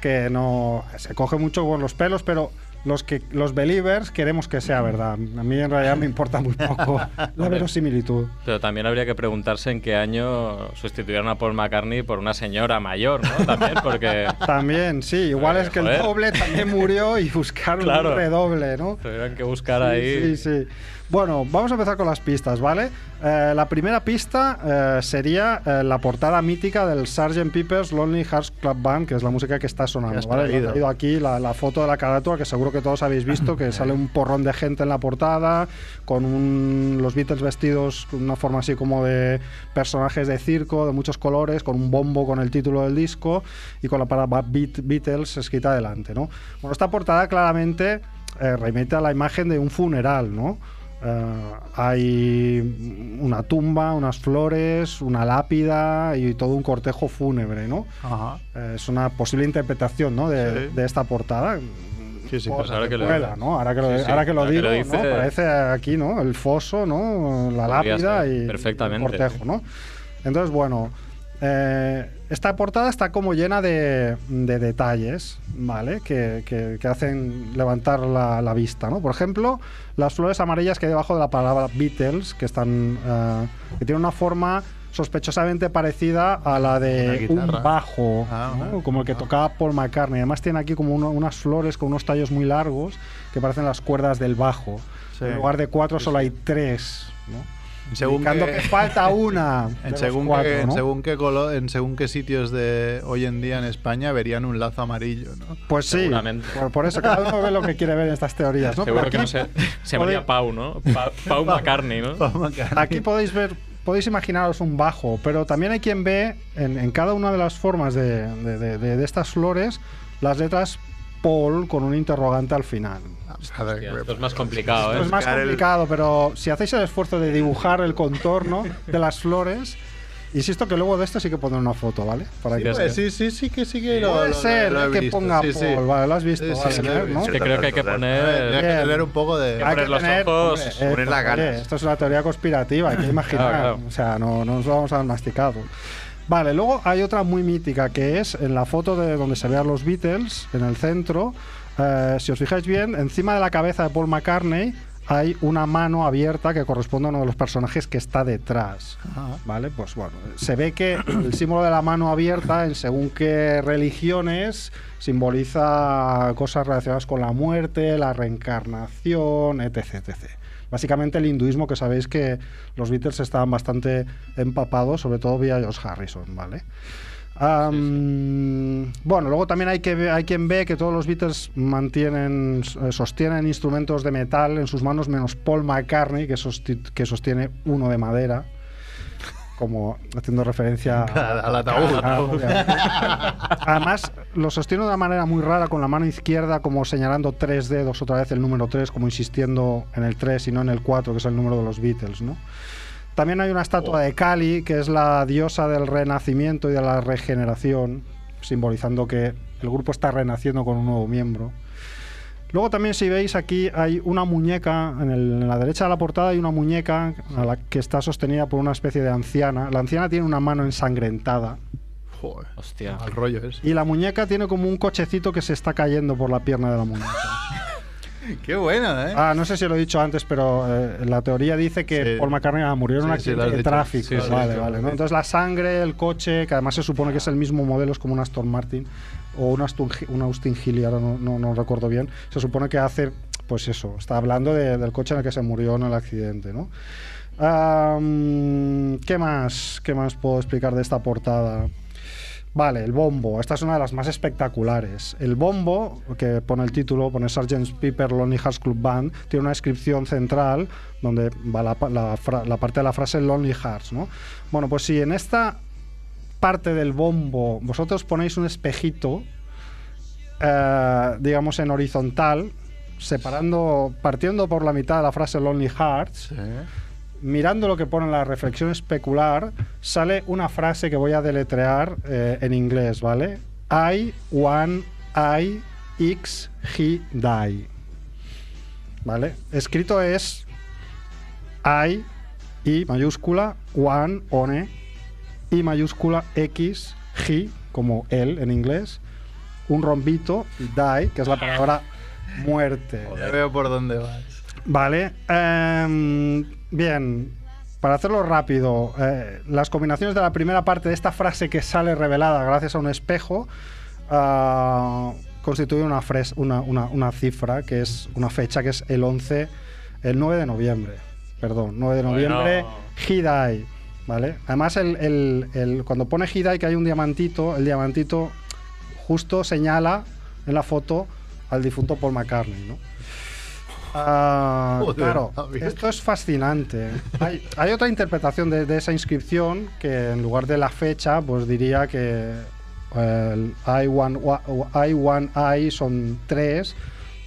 Que no. Se coge mucho con los pelos, pero los que los believers queremos que sea verdad. A mí en realidad me importa muy poco la verosimilitud. Pero también habría que preguntarse en qué año sustituyeron a Paul McCartney por una señora mayor, ¿no? También, porque También, sí, igual es que el joder. doble también murió y buscaron Claro. un redoble, ¿no? tuvieron que buscar Sí, ahí. Sí, sí. Bueno, vamos a empezar con las pistas, ¿vale? Eh, la primera pista eh, sería eh, la portada mítica del Sgt. Pepper's Lonely Hearts Club Band, que es la música que está sonando, ¿vale? He traído. aquí la, la foto de la carátula, que seguro que todos habéis visto, que sale un porrón de gente en la portada, con un- los Beatles vestidos con una forma así como de personajes de circo, de muchos colores, con un bombo con el título del disco y con la palabra Beat- Beatles escrita delante, ¿no? Bueno, esta portada claramente eh, remite a la imagen de un funeral, ¿no? Eh, hay una tumba, unas flores, una lápida y todo un cortejo fúnebre, ¿no? Ajá. Eh, es una posible interpretación, ¿no? de, Sí. de esta portada. Sí, sí, Pues ahora que lo- vuela, ¿no? Ahora que lo, Sí, sí, ahora que lo ahora que digo, dice- Parece aquí, ¿no? El foso, ¿no? La lápida y el cortejo, ¿no? Entonces, bueno, eh, esta portada está como llena de, de detalles, ¿vale? Que, que- que hacen levantar la, la vista, ¿no? Por ejemplo, las flores amarillas que hay debajo de la palabra Beatles, que están, eh, que tienen una forma sospechosamente parecida a la de un bajo, Ah, ¿no? ah, como el que tocaba Paul McCartney. Además tiene aquí como uno- unas flores con unos tallos muy largos que parecen las cuerdas del bajo. Sí. En lugar de cuatro solo hay tres, ¿no? Según Indicando que- que falta una. En según, cuatro, qué, en según qué colo- en según qué sitios de hoy en día en España verían un lazo amarillo, ¿no? Pues sí, por, por eso cada uno ve lo que quiere ver en estas teorías. ¿no? Seguro que no se, se llamaría Pau, ¿no? Pa- Pau McCartney, ¿no? Aquí podéis ver, podéis imaginaros un bajo, pero también hay quien ve en, en cada una de las formas de- de- de estas flores las letras Paul con un interrogante al final. Hostia, esto es más complicado, Esto ¿eh? es más complicado, pero si hacéis el esfuerzo de dibujar el contorno de las flores, insisto que luego de esto sí que pondré una foto, ¿vale? Para que- Pues sí, sí, sí que sí que lo, Puede lo- ser lo he que visto. ponga Sí, sí. Paul, vale, lo has visto, Sí, vale, sí, he ¿no? visto. Es que creo que hay que poner. Tienes que tener un poco de... Hay que Abrir los ojos, poner las oye, ganas. Esto es una teoría conspirativa, hay que imaginar. Claro, claro. O sea, no, no nos lo vamos a dar masticado. Vale, luego hay otra muy mítica que es en la foto de donde se ve a los Beatles, en el centro. eh, si os fijáis bien, encima de la cabeza de Paul McCartney hay una mano abierta que corresponde a uno de los personajes que está detrás. ¿Vale? Pues bueno, se ve que el símbolo de la mano abierta, en según qué religiones, simboliza cosas relacionadas con la muerte, la reencarnación, etc. etc. Básicamente el hinduismo, que sabéis que los Beatles estaban bastante empapados, sobre todo vía George Harrison, ¿vale? Am, Bueno, luego también hay, que, hay quien ve que todos los Beatles mantienen, eh, sostienen instrumentos de metal en sus manos, menos Paul McCartney, que sostiene uno de madera, como haciendo referencia Al ataúd. Además, lo sostiene de una manera muy rara con la mano izquierda, como señalando tres dedos, otra vez el número 3, como insistiendo en el 3 y no en el 4, que es el número de los Beatles, ¿no? También hay una estatua de Kali, que es la diosa del renacimiento y de la regeneración, simbolizando que el grupo está renaciendo con un nuevo miembro. Luego también si veis aquí hay una muñeca, en, el- en la derecha de la portada hay una muñeca a la que está sostenida por una especie de anciana. La anciana tiene una mano ensangrentada Joder. Hostia. Al rollo es. y la muñeca tiene como un cochecito que se está cayendo por la pierna de la muñeca. Qué buena, ¿eh? Ah, no sé si lo he dicho antes, pero eh, la teoría dice que Sí. Paul McCartney ah, murió en un Sí, sí, accidente has de tráfico. Sí, sí, vale, sí, vale. ¿no? Entonces la sangre, el coche, que además se supone que es el mismo modelo, es como un Aston Martin o un un Austin Healey, ahora no, no, recuerdo bien. Se supone que hace, pues eso, está hablando de- del coche en el que se murió en el accidente, ¿no? ¿Qué más? ¿Qué más puedo explicar de esta portada? Vale, el bombo. Esta es una de las más espectaculares. El bombo, que pone el título, pone Sgt. Pepper Lonely Hearts Club Band, tiene una inscripción central donde va la, la parte de la frase Lonely Hearts, ¿no? Bueno, pues si en esta parte del bombo vosotros ponéis un espejito, eh, digamos en horizontal, separando, partiendo por la mitad de la frase Lonely Hearts, mirando lo que pone en la reflexión especular, sale una frase que voy a deletrear eh, en inglés, ¿vale? I, one, I, X, he, die. ¿Vale? Escrito es I, I mayúscula, one, one, I mayúscula, X, he, como él en inglés, un rombito, y die, que es la palabra muerte. Ya veo por dónde vas. Vale. em, bien. Para hacerlo rápido, eh, las combinaciones de la primera parte de esta frase que sale revelada gracias a un espejo ah, constituyen una, fres- una, una- una cifra que es una fecha que es el 11, el 9 de noviembre. Perdón, 9 de Bueno. noviembre, Hidai. ¿Vale? Además, el, el- el- cuando pone Hidai que hay un diamantito, el diamantito justo señala en la foto al difunto Paul McCartney, ¿no? Ah, Joder, claro, esto es fascinante. Hay, hay otra interpretación de, de esa inscripción que en lugar de la fecha, pues diría que el I one, I, one I son tres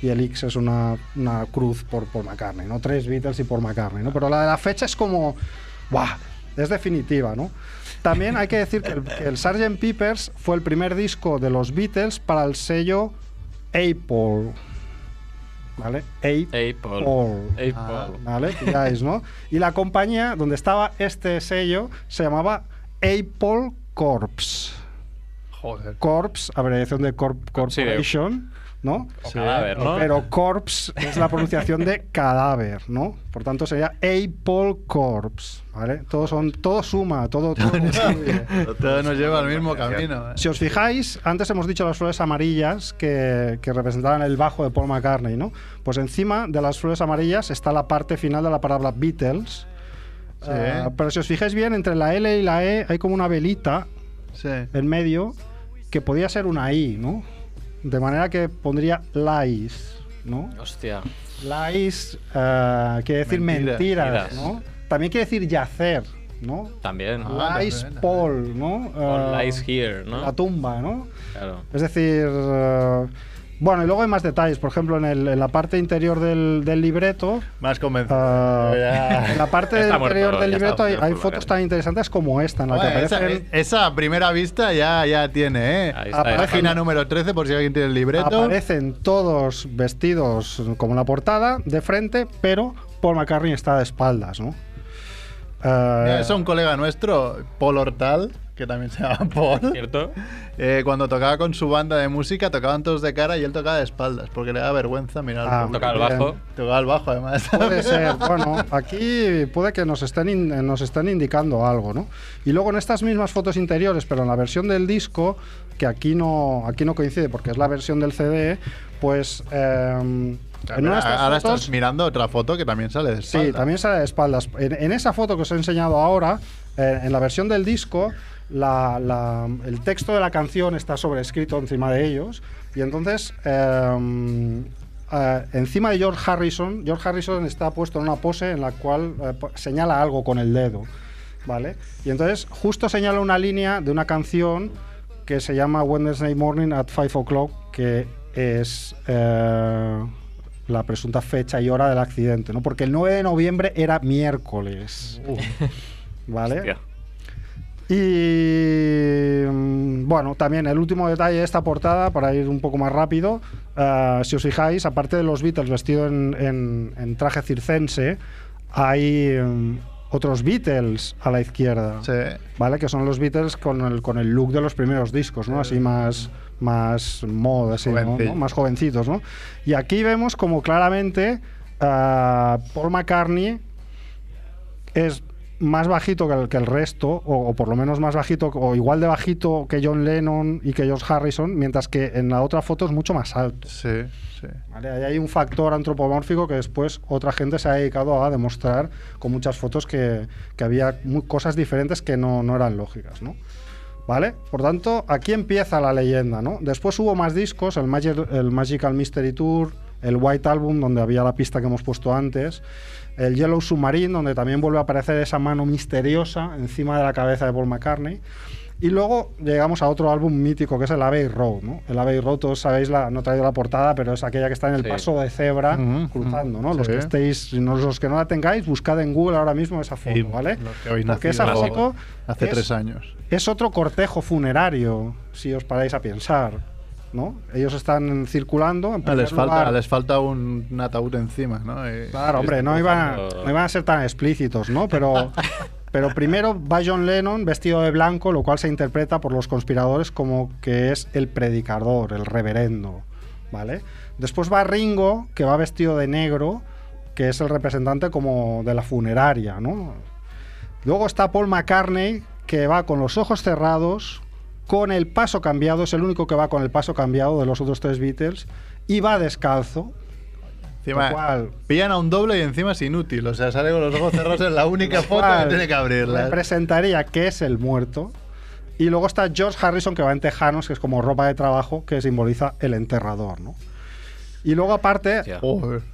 y el X es una, una cruz por, por McCartney, ¿no? Tres Beatles y por McCartney, ¿no? Pero la de la fecha es como, ¡buah! Es definitiva, ¿no? También hay que decir que el, que el Sgt. Peppers fue el primer disco de los Beatles para el sello Apple. ¿Vale? Apple. Apple. Ah, ¿Vale? Pilláis, ¿no? Y la compañía donde estaba este sello se llamaba Apple Corps. Joder. Corps, abreviación de corp- Sí, de- Corporation, ¿no? O cadáver, ¿no? Pero Corps es la pronunciación de cadáver, ¿no? Por tanto sería Apple Corps, ¿vale? Todo, son, todo suma, todo, todo. Todo nos lleva al mismo camino. ¿eh? Si os fijáis, antes hemos dicho las flores amarillas que, que representaban el bajo de Paul McCartney, ¿no? Pues encima de las flores amarillas está la parte final de la palabra Beatles. Sí. Ah, pero si os fijáis bien, entre la L y la E hay como una velita Sí. en medio que podía ser una I, ¿no? De manera que pondría lies, ¿no? Hostia. Lies eh, quiere decir Mentiras. mentiras, Mentiras. ¿no? También quiere decir yacer, ¿no? También. Ah, lies también, Paul, ¿no? Eh, lies here, ¿no? La tumba, ¿no? Claro. Es decir, eh, bueno, y luego hay más detalles. Por ejemplo, en, el- en la parte interior del, del libreto, Más convencido. ah, en la parte interior muerto, del está libreto hay, fotos tan interesantes como esta, en la que Joder, esa, aparecen, esa a primera vista ya, ya tiene, ¿eh? Está, Aparece- Página número 13, por si alguien tiene el libreto. aparecen todos vestidos como en la portada, de frente, pero Paul McCartney está de espaldas, ¿no? Eh, Es un colega nuestro, Paul Hortal, que también se llama Paul. ¿Cierto? Eh, cuando tocaba con su banda de música, tocaban todos de cara y él tocaba de espaldas, porque le da vergüenza mirar. Ah. Tocaba el bajo. Tocaba el bajo, además. Puede ser. Bueno, aquí puede que nos estén, in- nos estén indicando algo, ¿no? Y luego en estas mismas fotos interiores, pero en la versión del disco, que aquí no, aquí no coincide porque es la versión del CD, pues... eh, en una de estas Ahora fotos- estás mirando otra foto que también sale de espaldas. Sí, también sale de espaldas. En, en esa foto que os he enseñado ahora, eh, en la versión del disco, la- la- el texto de la canción está sobrescrito encima de ellos. Y entonces, eh, eh, encima de George Harrison, George Harrison está puesto en una pose en la cual eh, señala algo con el dedo. ¿Vale? Y entonces, justo señala una línea de una canción que se llama Wednesday Morning at 5 o'clock, que es. eh, la presunta fecha y hora del accidente, ¿no? Porque el 9 de noviembre era miércoles. ¿Vale? Hostia. Y mm, bueno, también el último detalle de esta portada, para ir un poco más rápido, eh, si os fijáis, aparte de los Beatles vestidos en, en- en traje circense, hay mm, otros Beatles a la izquierda, Sí. ¿vale? Que son los Beatles con el, con el look de los primeros discos, ¿no? Así más, más mod, así, ¿no? ¿no? Más jovencitos, ¿no? Y aquí vemos como claramente eh, Paul McCartney es más bajito que el, que el resto, o, o por lo menos más bajito, o igual de bajito que John Lennon y que George Harrison, mientras que en la otra foto es mucho más alto. Sí, sí. ¿vale? Ahí hay un factor antropomórfico que después otra gente se ha dedicado a demostrar con muchas fotos que, que había mu- cosas diferentes que no, no eran lógicas, ¿no? ¿Vale? Por tanto, aquí empieza la leyenda, ¿no? Después hubo más discos, el, Magic- el Magical Mystery Tour, el White Album, donde había la pista que hemos puesto antes, el Yellow Submarine, donde también vuelve a aparecer esa mano misteriosa encima de la cabeza de Paul McCartney. Y luego llegamos a otro álbum mítico que es el Abbey Road, ¿no? El Abbey Road, todos sabéis, la, no he traído la portada, pero es aquella que está en el Sí. paso de cebra cruzando, ¿no? Los sí. que estéis, los que no la tengáis, buscad en Google ahora mismo esa foto, ¿vale? Porque esa foto hace es- tres años. es otro cortejo funerario, si os paráis a pensar, ¿no? Ellos están circulando. En Ah, les, falta, lugar- les falta un, un ataúd encima, ¿no? Y- Claro, hombre, no iban, a, no iban a ser tan explícitos, ¿no? Pero, pero primero va John Lennon vestido de blanco, lo cual se interpreta por los conspiradores como que es el predicador, el reverendo, ¿vale? Después va Ringo, que va vestido de negro, que es el representante como de la funeraria, ¿no? Luego está Paul McCartney, que va con los ojos cerrados, con el paso cambiado, es el único que va con el paso cambiado de los otros tres Beatles, y va descalzo. Encima, cual- pillan a un doble y encima es inútil. O sea, sale con los ojos cerrados en la única foto que tiene que abrirla. Representaría que es el muerto. Y luego está George Harrison, que va en tejanos, que es como ropa de trabajo, que simboliza el enterrador, ¿no? Y luego, aparte,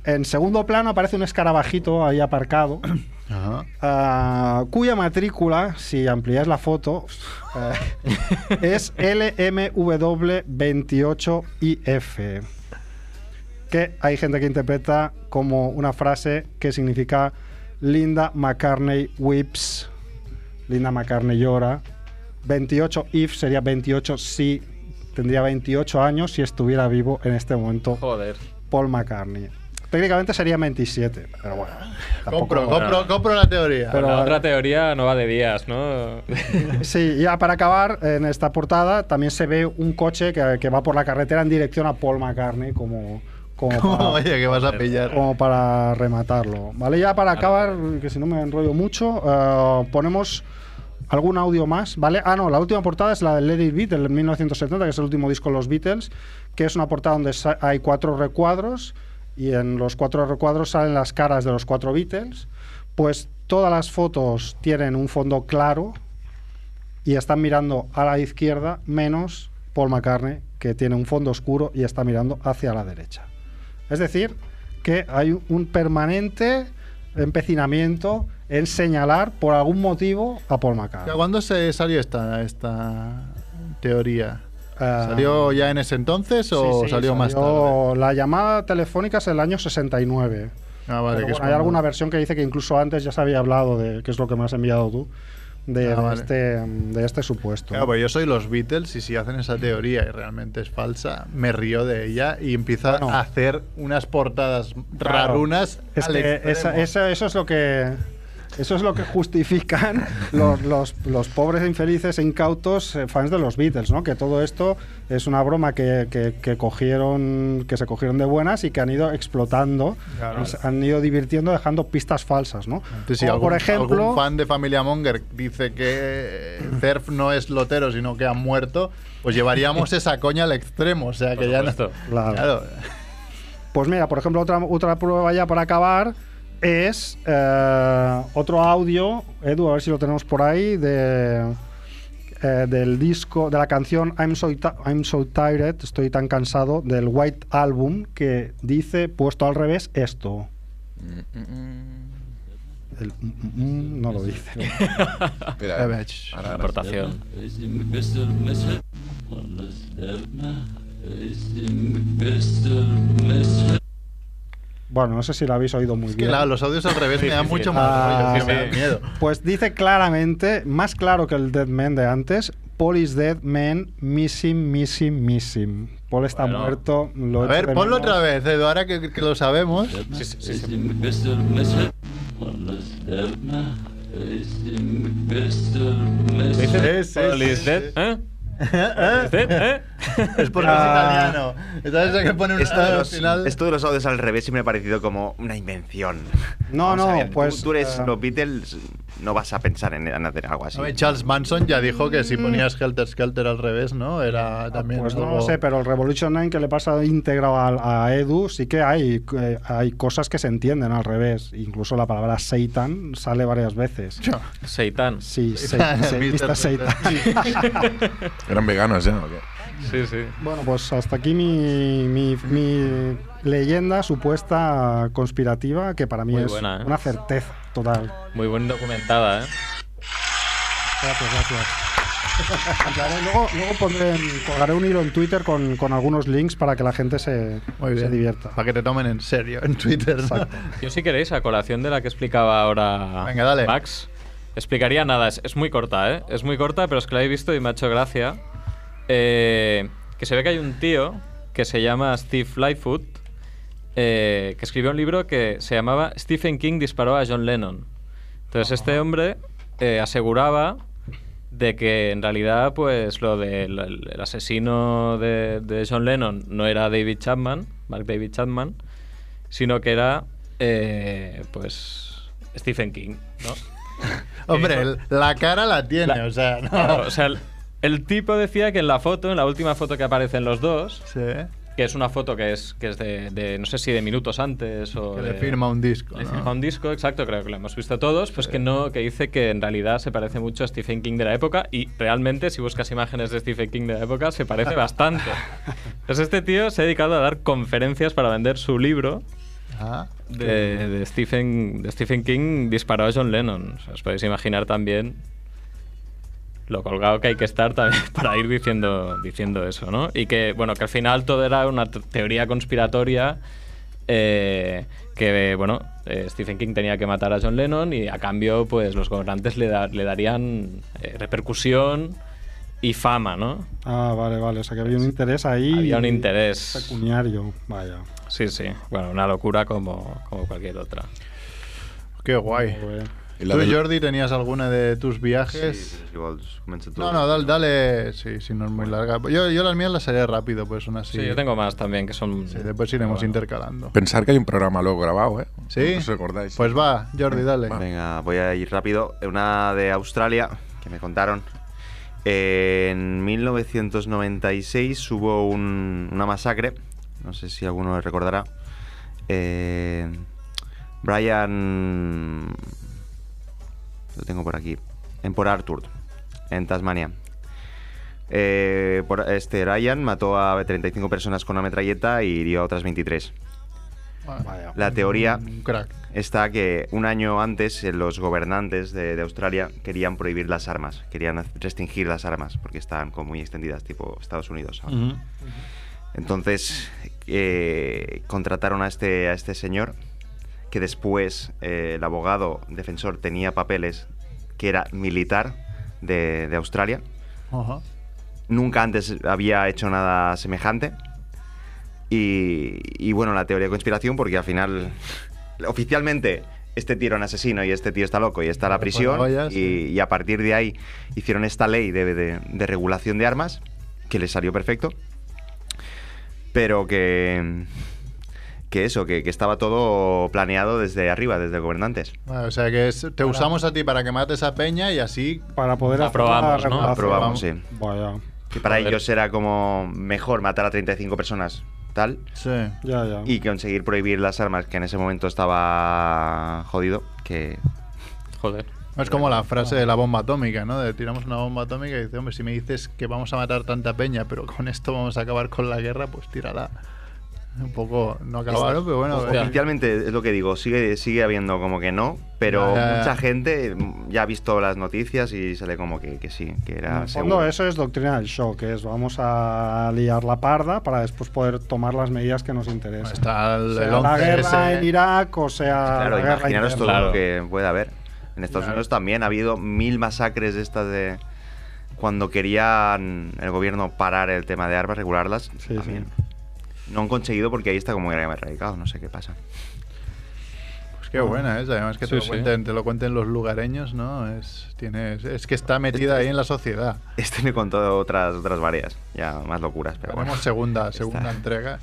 en segundo plano aparece un escarabajito ahí aparcado, ah, cuya matrícula, si ampliáis la foto, eh, es LMW28IF. Que hay gente que interpreta como una frase que significa Linda McCartney weeps, Linda McCartney llora. 28 if sería 28 si tendría 28 años si estuviera vivo en este momento Joder. Paul McCartney. Técnicamente sería 27, pero bueno. Compro, compro, compro la teoría. Pero- la otra teoría no va de días, ¿no? Sí, ya para acabar, en esta portada también se ve un coche que, que va por la carretera en dirección a Paul McCartney como, como, para, Oye, que vas a pillar. como para rematarlo. Vale, ya para acabar, que si no me enrollo mucho, eh, ponemos algún audio más, ¿vale? Ah, no, la última portada es la de Let It Be del 1970, que es el último disco de los Beatles, que es una portada donde hay cuatro recuadros y en los cuatro recuadros salen las caras de los cuatro Beatles. Pues todas las fotos tienen un fondo claro y están mirando a la izquierda, menos Paul McCartney, que tiene un fondo oscuro y está mirando hacia la derecha. Es decir, que hay un permanente empecinamiento en señalar por algún motivo a Paul McCartney. ¿Cuándo se salió esta, esta teoría? Ah, ¿Salió ya en ese entonces o sí, sí, salió, más tarde? La llamada telefónica es el año 69. Ah, vale, que bueno, hay alguna versión que dice que incluso antes ya se había hablado de, que es lo que me has enviado tú, de, Ah, de vale. este, de este supuesto. Claro, pues yo soy los Beatles y si hacen esa teoría y realmente es falsa, me río de ella y empiezo Bueno. a hacer unas portadas Claro. rarunas Es al que extremo. esa- esa- eso es lo que eso es lo que justifican los, los- los pobres, infelices e incautos eh, fans de los Beatles, ¿no? Que todo esto es una broma que, que- que cogieron, que se cogieron de buenas y que han ido explotando, Claro. han ido divirtiendo dejando pistas falsas, ¿no? Entonces, si algún, por ejemplo, algún fan de Familia Monger dice que Cerf no es lotero, sino que ha muerto, pues llevaríamos esa coña al extremo. O sea, que ya no. Claro. Claro. Pues mira, por ejemplo, otra, otra prueba ya para acabar es eh, otro audio, Edu, a ver si lo tenemos por ahí, de, eh, del disco, de la canción I'm so, I'm so Tired, estoy tan cansado, del White Album, que dice, puesto al revés, esto. El mm, mm, mm no lo dice. Mira, A ver, La aportación. Bueno, no sé si lo habéis oído muy Es que bien. claro, los audios al revés me dan mucho más Ah, rollo, tío, me da miedo. Pues dice claramente, más claro que el Dead Man de antes, Paul is dead, man, missing, missing, missing. Paul está Bueno. muerto. Lo A ver, ponlo menos. otra vez, Edu, ahora que, que lo sabemos. Sí, sí, sí, sí. Sí, sí, Paul is dead, ¿eh? ¿Eh? ¿Dead, eh? Es porque es italiano. Entonces que pone un Esto de, los, final. esto de los audios al revés siempre me ha parecido como una invención. No, Vamos no, ver, tú- pues, Tú, eres eh, los Beatles, no vas a pensar en, en hacer algo así. Ver, Charles Manson ya dijo que si ponías Helter Skelter al revés, ¿no? Era también. Pues no lo sé, pero el Revolution 9 que le pasa íntegro a, a Edu, sí que hay, eh, hay cosas que se entienden al revés. Incluso la palabra Satan sale varias veces. Seitan. Sí, Satan, sí, Mr. Eran veganos ya, ¿o qué? Sí, sí. Bueno, pues hasta aquí mi, mi, mi leyenda supuesta conspirativa, que para mí Muy es buena, ¿eh? una certeza total. Muy bien documentada, ¿eh? Gracias, gracias. Luego luego pondré, colgaré un hilo en Twitter con, con algunos links para que la gente se, Muy se bien. divierta. Para que te tomen en serio en Twitter. Exacto. Yo si queréis, a colación de la que explicaba ahora Venga, dale. Max, explicaría nada. Es, es muy corta, ¿eh? Es muy corta, pero es que la he visto y me ha hecho gracia. Eh, que se ve que hay un tío que se llama Steve Lightfoot, eh, que escribió un libro que se llamaba Stephen King disparó a John Lennon. Entonces este hombre eh, aseguraba de que en realidad pues lo del el- el asesino de, de John Lennon no era David Chapman, Mark David Chapman, sino que era eh, pues Stephen King, ¿no? Hombre, el- la cara la tiene, La- o sea, no. Claro, o sea, el, el tipo decía que en la foto, en la última foto que aparecen los dos, Sí, que es una foto que es, que es de, de, no sé si de minutos antes o... que de- le firma un disco. le ¿no? firma un disco, exacto, creo que lo hemos visto todos, pues que no, que dice que en realidad se parece mucho a Stephen King de la época y realmente si buscas imágenes de Stephen King de la época se parece bastante. Pues este tío se ha dedicado a dar conferencias para vender su libro De, de Stephen, de Stephen King disparó a John Lennon. O sea, os podéis imaginar también lo colgado que hay que estar también para ir diciendo, diciendo eso, ¿no? Y que, bueno, que al final todo era una te- teoría conspiratoria eh, que, bueno, eh, Stephen King tenía que matar a John Lennon y a cambio, pues los gobernantes le, da- le darían eh, repercusión y fama, ¿no? Ah, vale, vale. O sea que había un interés ahí. Había un interés. Pecuniario, vaya. Sí, sí. Bueno, una locura como, como cualquier otra. qué guay. Y la ¿Tú, del- Jordi, tenías alguna de tus viajes? Sí, sí, igual comienza tú. No, no, dale, dale. Sí, sí, no es muy larga. Yo, yo las mías las haré rápido, pues son así. Sí, yo tengo más también que son... Sí, después iremos Bueno. intercalando. Pensar que hay un programa luego grabado, ¿eh? ¿Sí? No os recordáis. Pues va, Jordi, dale. Venga, voy a ir rápido. Una de Australia que me contaron. En 1996 hubo un- una masacre. No sé si alguno recordará. Eh, Brian. Lo tengo por aquí. En Port Arthur, en Tasmania. Eh, por- este Ryan mató a 35 personas con una metralleta y hirió a otras 23. Vaya. La teoría Un crack. está que un año antes eh, los gobernantes de, de Australia querían prohibir las armas, querían restringir las armas porque estaban como muy extendidas, tipo Estados Unidos. ahora. Entonces eh, contrataron a este, a este señor que después eh, el abogado defensor tenía papeles que era militar de, de Australia. Nunca antes había hecho nada semejante. Y, y bueno, la teoría de conspiración, porque al final, oficialmente, este tío era un asesino y este tío está loco y está a la prisión. pues vaya, y, a partir de ahí hicieron esta ley de, de- de regulación de armas que les salió perfecto. Pero que. Que eso, que, que estaba todo planeado desde arriba, desde gobernantes. Bueno, o sea que es- te usamos a ti para que mates a Peña y así. Para poder Aprobamos. Aprobamos, sí. Vaya. Que para ellos era como mejor matar a 35 personas, tal, Sí. Ya, ya. y conseguir prohibir las armas, que en ese momento estaba jodido, que Joder. Es como la frase de la bomba atómica, ¿no? De tiramos una bomba atómica y dice, hombre, si me dices que vamos a matar tanta peña, pero con esto vamos a acabar con la guerra, pues tírala. Un poco, no acabaron, pero bueno. Eh, Oficialmente es lo que digo, sigue, sigue habiendo como que no, pero Ya, ya, ya. mucha gente ya ha visto las noticias y sale como que, que sí, que En era el fondo seguro. eso es doctrina del shock, es vamos a liar la parda para después poder tomar las medidas que nos interesan. Está el, sea el la 11S. guerra en Irak o sea Claro, la guerra imaginaros todo. Claro. lo que puede haber. En Estados Claro. Unidos también ha habido mil masacres de estas de cuando querían el gobierno parar el tema de armas, regularlas. Sí, también. No han conseguido porque ahí está como erradicado, no sé qué pasa. Pues qué buena es, además que te, Sí, lo sí. cuenten, te lo cuenten los lugareños, ¿no? Es, tiene, es, que está metida ahí en la sociedad. Este me contó otras, otras varias, ya más locuras, pero Tenemos bueno. segunda, segunda entrega.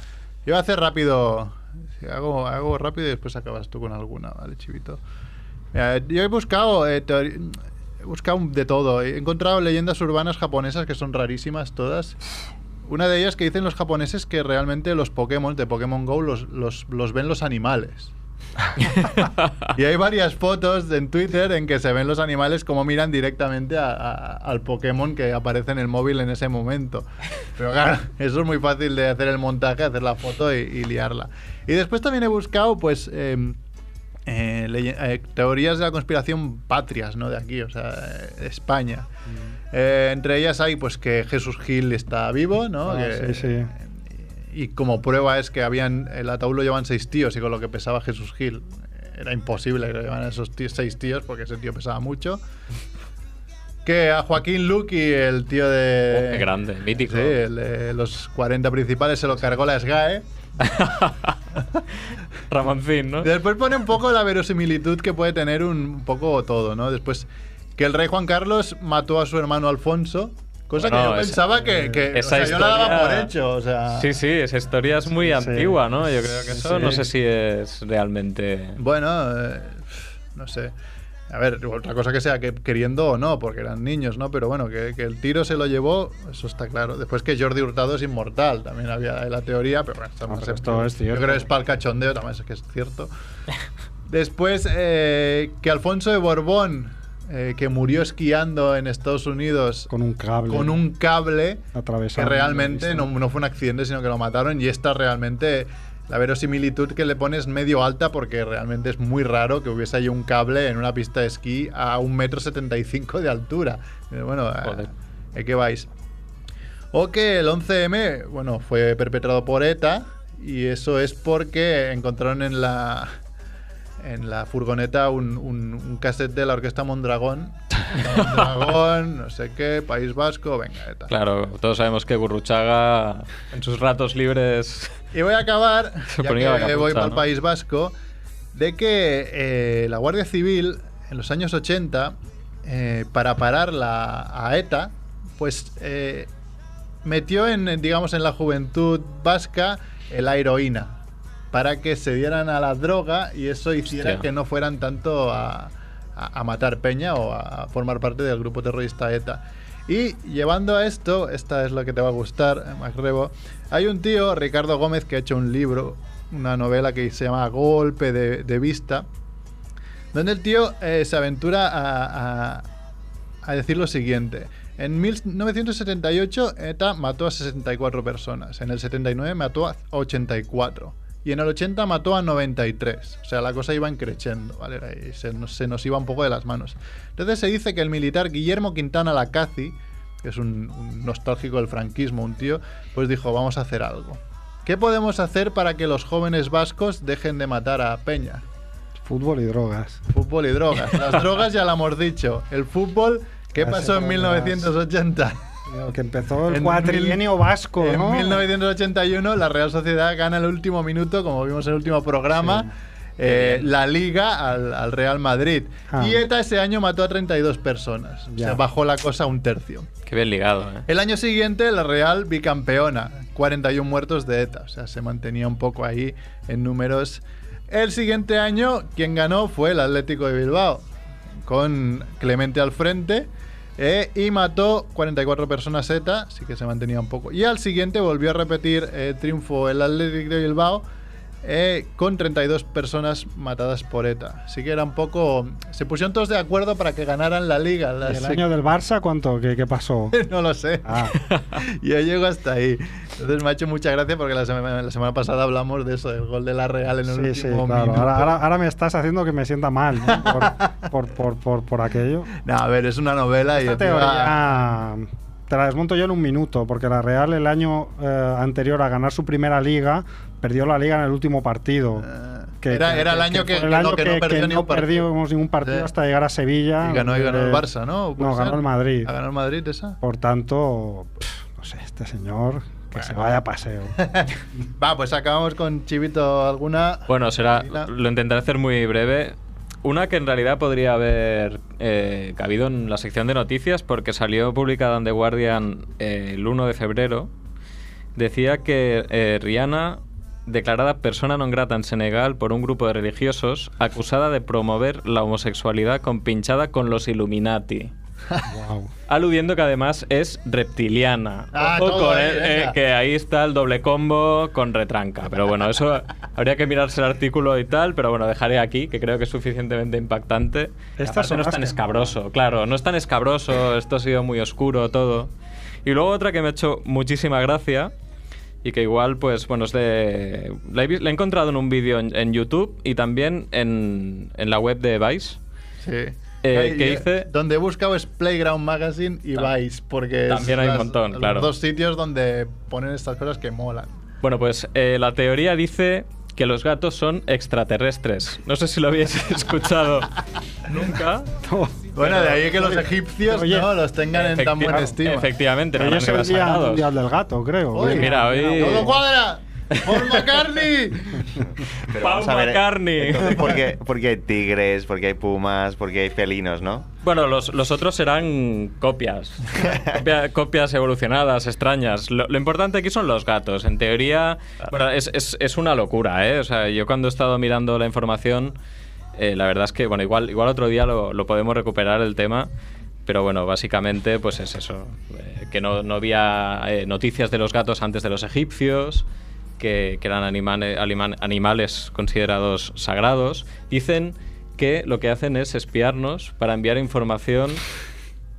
Yo voy a hacer rápido. si Hago, hago rápido y después acabas tú con alguna, ¿vale, Chivito? Mira, yo he buscado, eh, he buscado de todo. He encontrado leyendas urbanas japonesas que son rarísimas todas. Una de ellas que dicen los japoneses que realmente los Pokémon de Pokémon Go los, los, los ven los animales. y hay varias fotos en Twitter en que se ven los animales como miran directamente a- a- al Pokémon que aparece en el móvil en ese momento. Pero claro, eso es muy fácil de hacer el montaje, hacer la foto y, y liarla. Y después también he buscado, pues, em, eh, eh, teorías de la conspiración patrias, ¿no? De aquí, o sea, eh, España. Eh, entre ellas hay, pues, que Jesús Gil está vivo, ¿no? Ah, Que- sí, sí. y como prueba es que habían el ataúd lo llevan seis tíos y con lo que pesaba Jesús Gil era imposible que lo llevaran esos tíos- seis tíos porque ese tío pesaba mucho. Que a Joaquín Luqui, el tío de... Oh, qué grande, mítico. Sí, el de los 40 principales se lo cargó la SGAE. Ramoncín, ¿no? Después pone un poco la verosimilitud que puede tener un, poco todo, ¿no? Después que el rey Juan Carlos mató a su hermano Alfonso, cosa Bueno, que yo esa- pensaba que, que o esa sea, yo la daba historia- por hecho, o sea... Sí, sí, esa historia es muy Sí. antigua, ¿no? Yo creo que eso Sí. no sé si es realmente. Bueno, eh, no sé. A ver, otra cosa que sea que queriendo o no, porque eran niños, ¿no? Pero bueno, que, que el tiro se lo llevó, eso está claro. Después que Jordi Hurtado es inmortal, también había la teoría, pero bueno, estamos Ah, pero en- esto es Yo cierto. creo que es para el cachondeo, también es que es cierto. Después eh, que Alfonso de Borbón, eh, que murió esquiando en Estados Unidos con un cable con un cable que atravesado. realmente no, no fue un accidente, sino que lo mataron. Y esta realmente, la verosimilitud que le pone es medio alta porque realmente es muy raro que hubiese ahí un cable en una pista de esquí a un metro setenta y cinco de altura. Eh, Bueno, ¿a- Joder. ¿a qué vais? O que el 11M, bueno, fue perpetrado por ETA y eso es porque encontraron en la en la furgoneta un, un, un cassette de la orquesta Mondragón. Mondragón, no sé qué, País Vasco, venga, ETA. Claro, todos sabemos que Gurruchaga en sus ratos libres. Y voy a acabar, Se ya que capucha, voy para el. País Vasco, de que eh, la Guardia Civil en los años 80, eh, para parar la, a ETA, pues eh, metió en, digamos, en la juventud vasca la heroína para que se dieran a la droga y eso hiciera Hostia. que no fueran tanto a, a- a matar peña o a formar parte del grupo terrorista ETA. Y llevando a esto, esta es lo que te va a gustar, eh, Macrebo, hay un tío, Ricardo Gómez, que ha hecho un libro, una novela que se llama Golpe de, Vista, donde el tío eh, se aventura a, a- a decir lo siguiente. En 1978 ETA mató a 64 personas, en el 79 mató a 84 y en el 80 mató a 93. O sea, la cosa iba creciendo, ¿vale? Se nos, se nos iba un poco de las manos. Entonces se dice que el militar Guillermo Quintana Lacazi, que es un, un nostálgico del franquismo, un tío, pues dijo, vamos a hacer algo. ¿Qué podemos hacer para que los jóvenes vascos dejen de matar a Peña? Fútbol y drogas. Fútbol y drogas. Las drogas ya la hemos dicho. El fútbol, ¿qué pasó en drogas. 1980? Que empezó el En cuatrienio mil- vasco, En ¿no? 1981 la Real Sociedad gana el último minuto, como vimos en el último programa, eh, la liga al, al Real Madrid. Ah. Y ETA ese año mató a 32 personas. O sea, bajó la cosa a un tercio. Qué bien ligado, ¿eh? El año siguiente, la Real bicampeona, 41 muertos de ETA, o sea, se mantenía un poco ahí en números. El siguiente año, quien ganó fue el Atlético de Bilbao, con Clemente al frente, eh, y mató 44 personas ETA, así que se mantenía un poco. Y al siguiente volvió a repetir eh, triunfo el Atlético de Bilbao, eh, con 32 personas matadas por ETA. Así que era un poco... Se pusieron todos de acuerdo para que ganaran la liga. ¿Y las el año del Barça cuánto? ¿Qué, qué pasó? no lo sé. Ah. Yo llego hasta ahí. Entonces me ha hecho mucha gracia porque la semana, la semana pasada hablamos de eso, del gol de la Real en el Sí, sí, último claro. minuto. Ahora, ahora- ahora me estás haciendo que me sienta mal ¿no? por, por, por, por, aquello. No, a ver, es una novela y Esta encima- teoría te la desmonto yo en un minuto, porque la Real el año eh, anterior a ganar su primera liga, perdió la liga en el último partido. Que- Era- que- era el año que- el que año no- que no perdió que ni no un partido. perdimos ningún partido Sí. hasta llegar a Sevilla. Y ganó, y ganó el Barça, ¿no? ¿Puede No, ganó el Madrid. ¿Ha ganado el Madrid esa? Por tanto, pff, no sé, este señor que se vaya a paseo. Va, pues acabamos con Chivito alguna. Bueno, será. Lo intentaré hacer muy breve. Una que en realidad podría haber eh, cabido en la sección de noticias porque salió publicada en The Guardian eh, el 1 de febrero. Decía que eh, Rihanna, declarada persona non grata en Senegal por un grupo de religiosos, acusada de promover la homosexualidad compinchada con los Illuminati. Wow. Aludiendo que además es reptiliana. Ah, Ojo con él, eh, que ahí está el doble combo con retranca. Pero bueno, eso habría que mirarse el artículo y tal, pero bueno, dejaré aquí, que creo que es suficientemente impactante. Estas no es tan escabroso, claro, no es tan escabroso, esto ha sido muy oscuro todo. Y luego otra que me ha hecho muchísima gracia y que igual, pues bueno, es de... La he, vis- la he encontrado en un vídeo en, en YouTube y también en, en la web de Vice. Sí. Eh, Ahí, ¿qué yo- dice? Donde he buscado es Playground Magazine y Vice, porque es también hay un montón, los claro. dos sitios donde ponen estas cosas que molan. Bueno, pues eh, la teoría dice que los gatos son extraterrestres. No sé si lo habéis escuchado nunca. Bueno, de ahí que los egipcios Oye, no los tengan en tan buena estima. Efectivamente, no es el día mundial del gato, creo. Oye, mira, hoy- ¡Todo cuadra! ¡Paul McCartney! Pero Paul vamos a ver, McCartney. entonces, ¿por qué, por qué hay tigres? ¿Por qué hay pumas? ¿Por qué hay felinos, no? Bueno, los, los otros serán copias. Copia- copias evolucionadas, extrañas. Lo, lo importante aquí son los gatos. En teoría, bueno, es, es- es una locura, ¿eh? O sea, yo cuando he estado mirando la información, eh, la verdad es que, bueno, igual, igual otro día lo, lo podemos recuperar el tema. Pero bueno, básicamente, pues es eso. eh, que no, no había eh, noticias de los gatos antes de los egipcios. Que, que eran animale- aliman- animales considerados sagrados. Dicen que lo que hacen es espiarnos para enviar información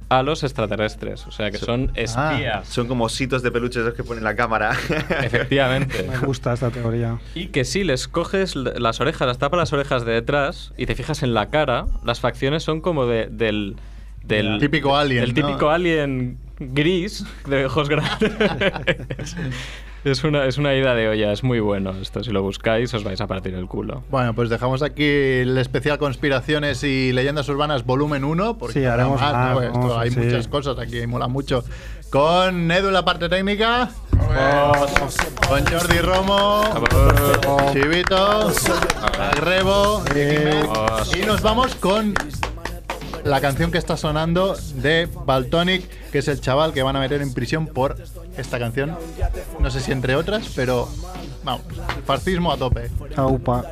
a los extraterrestres. O sea, que son espías. Son como ositos de peluches esos que ponen la cámara. Efectivamente. Me gusta esta teoría. Y que si les coges las orejas, las tapas las orejas de detrás y te fijas en la cara, las facciones son como de- del, del Típico alien, El ¿no? típico alien gris de ojos grandes. es, una, es una ida de olla, es muy bueno esto. Si lo buscáis, os vais a partir el culo. Bueno, pues dejamos aquí el especial Conspiraciones y Leyendas Urbanas volumen 1, porque Sí, haremos más, más, ¿no? Esto, vamos, hay sí. muchas cosas aquí, mola mucho. Con Edu en la parte técnica, con Jordi Romo, Chivito, Agrebo, y nos vamos con la canción que está sonando de Baltonic, que es el chaval que van a meter en prisión por esta canción. No sé si entre otras, pero vamos, fascismo a tope. Aupa.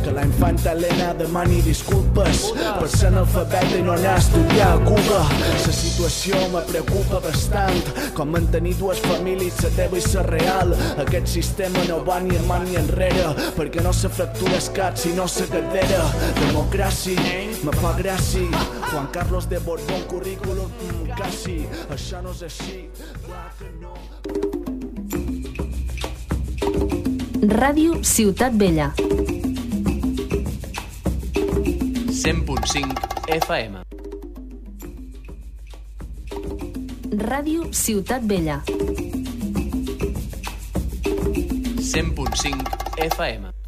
Que la infanta Helena demani disculpes per ser analfabeta i no anar a estudiar a Cuba. La situació me preocupa bastant, com mantenir dues famílies, la teva i la real. Aquest sistema no va ni avant ni enrere, perquè no se fractura el cap, sinó la cadera. Democràcia, me fa gràcia. Juan Carlos de Borbón, currículum, mm, quasi. Això no és així, clar que no. Ràdio Ciutat Vella. 100.5 FM. Ràdio Ciutat Vella. 100.5 FM.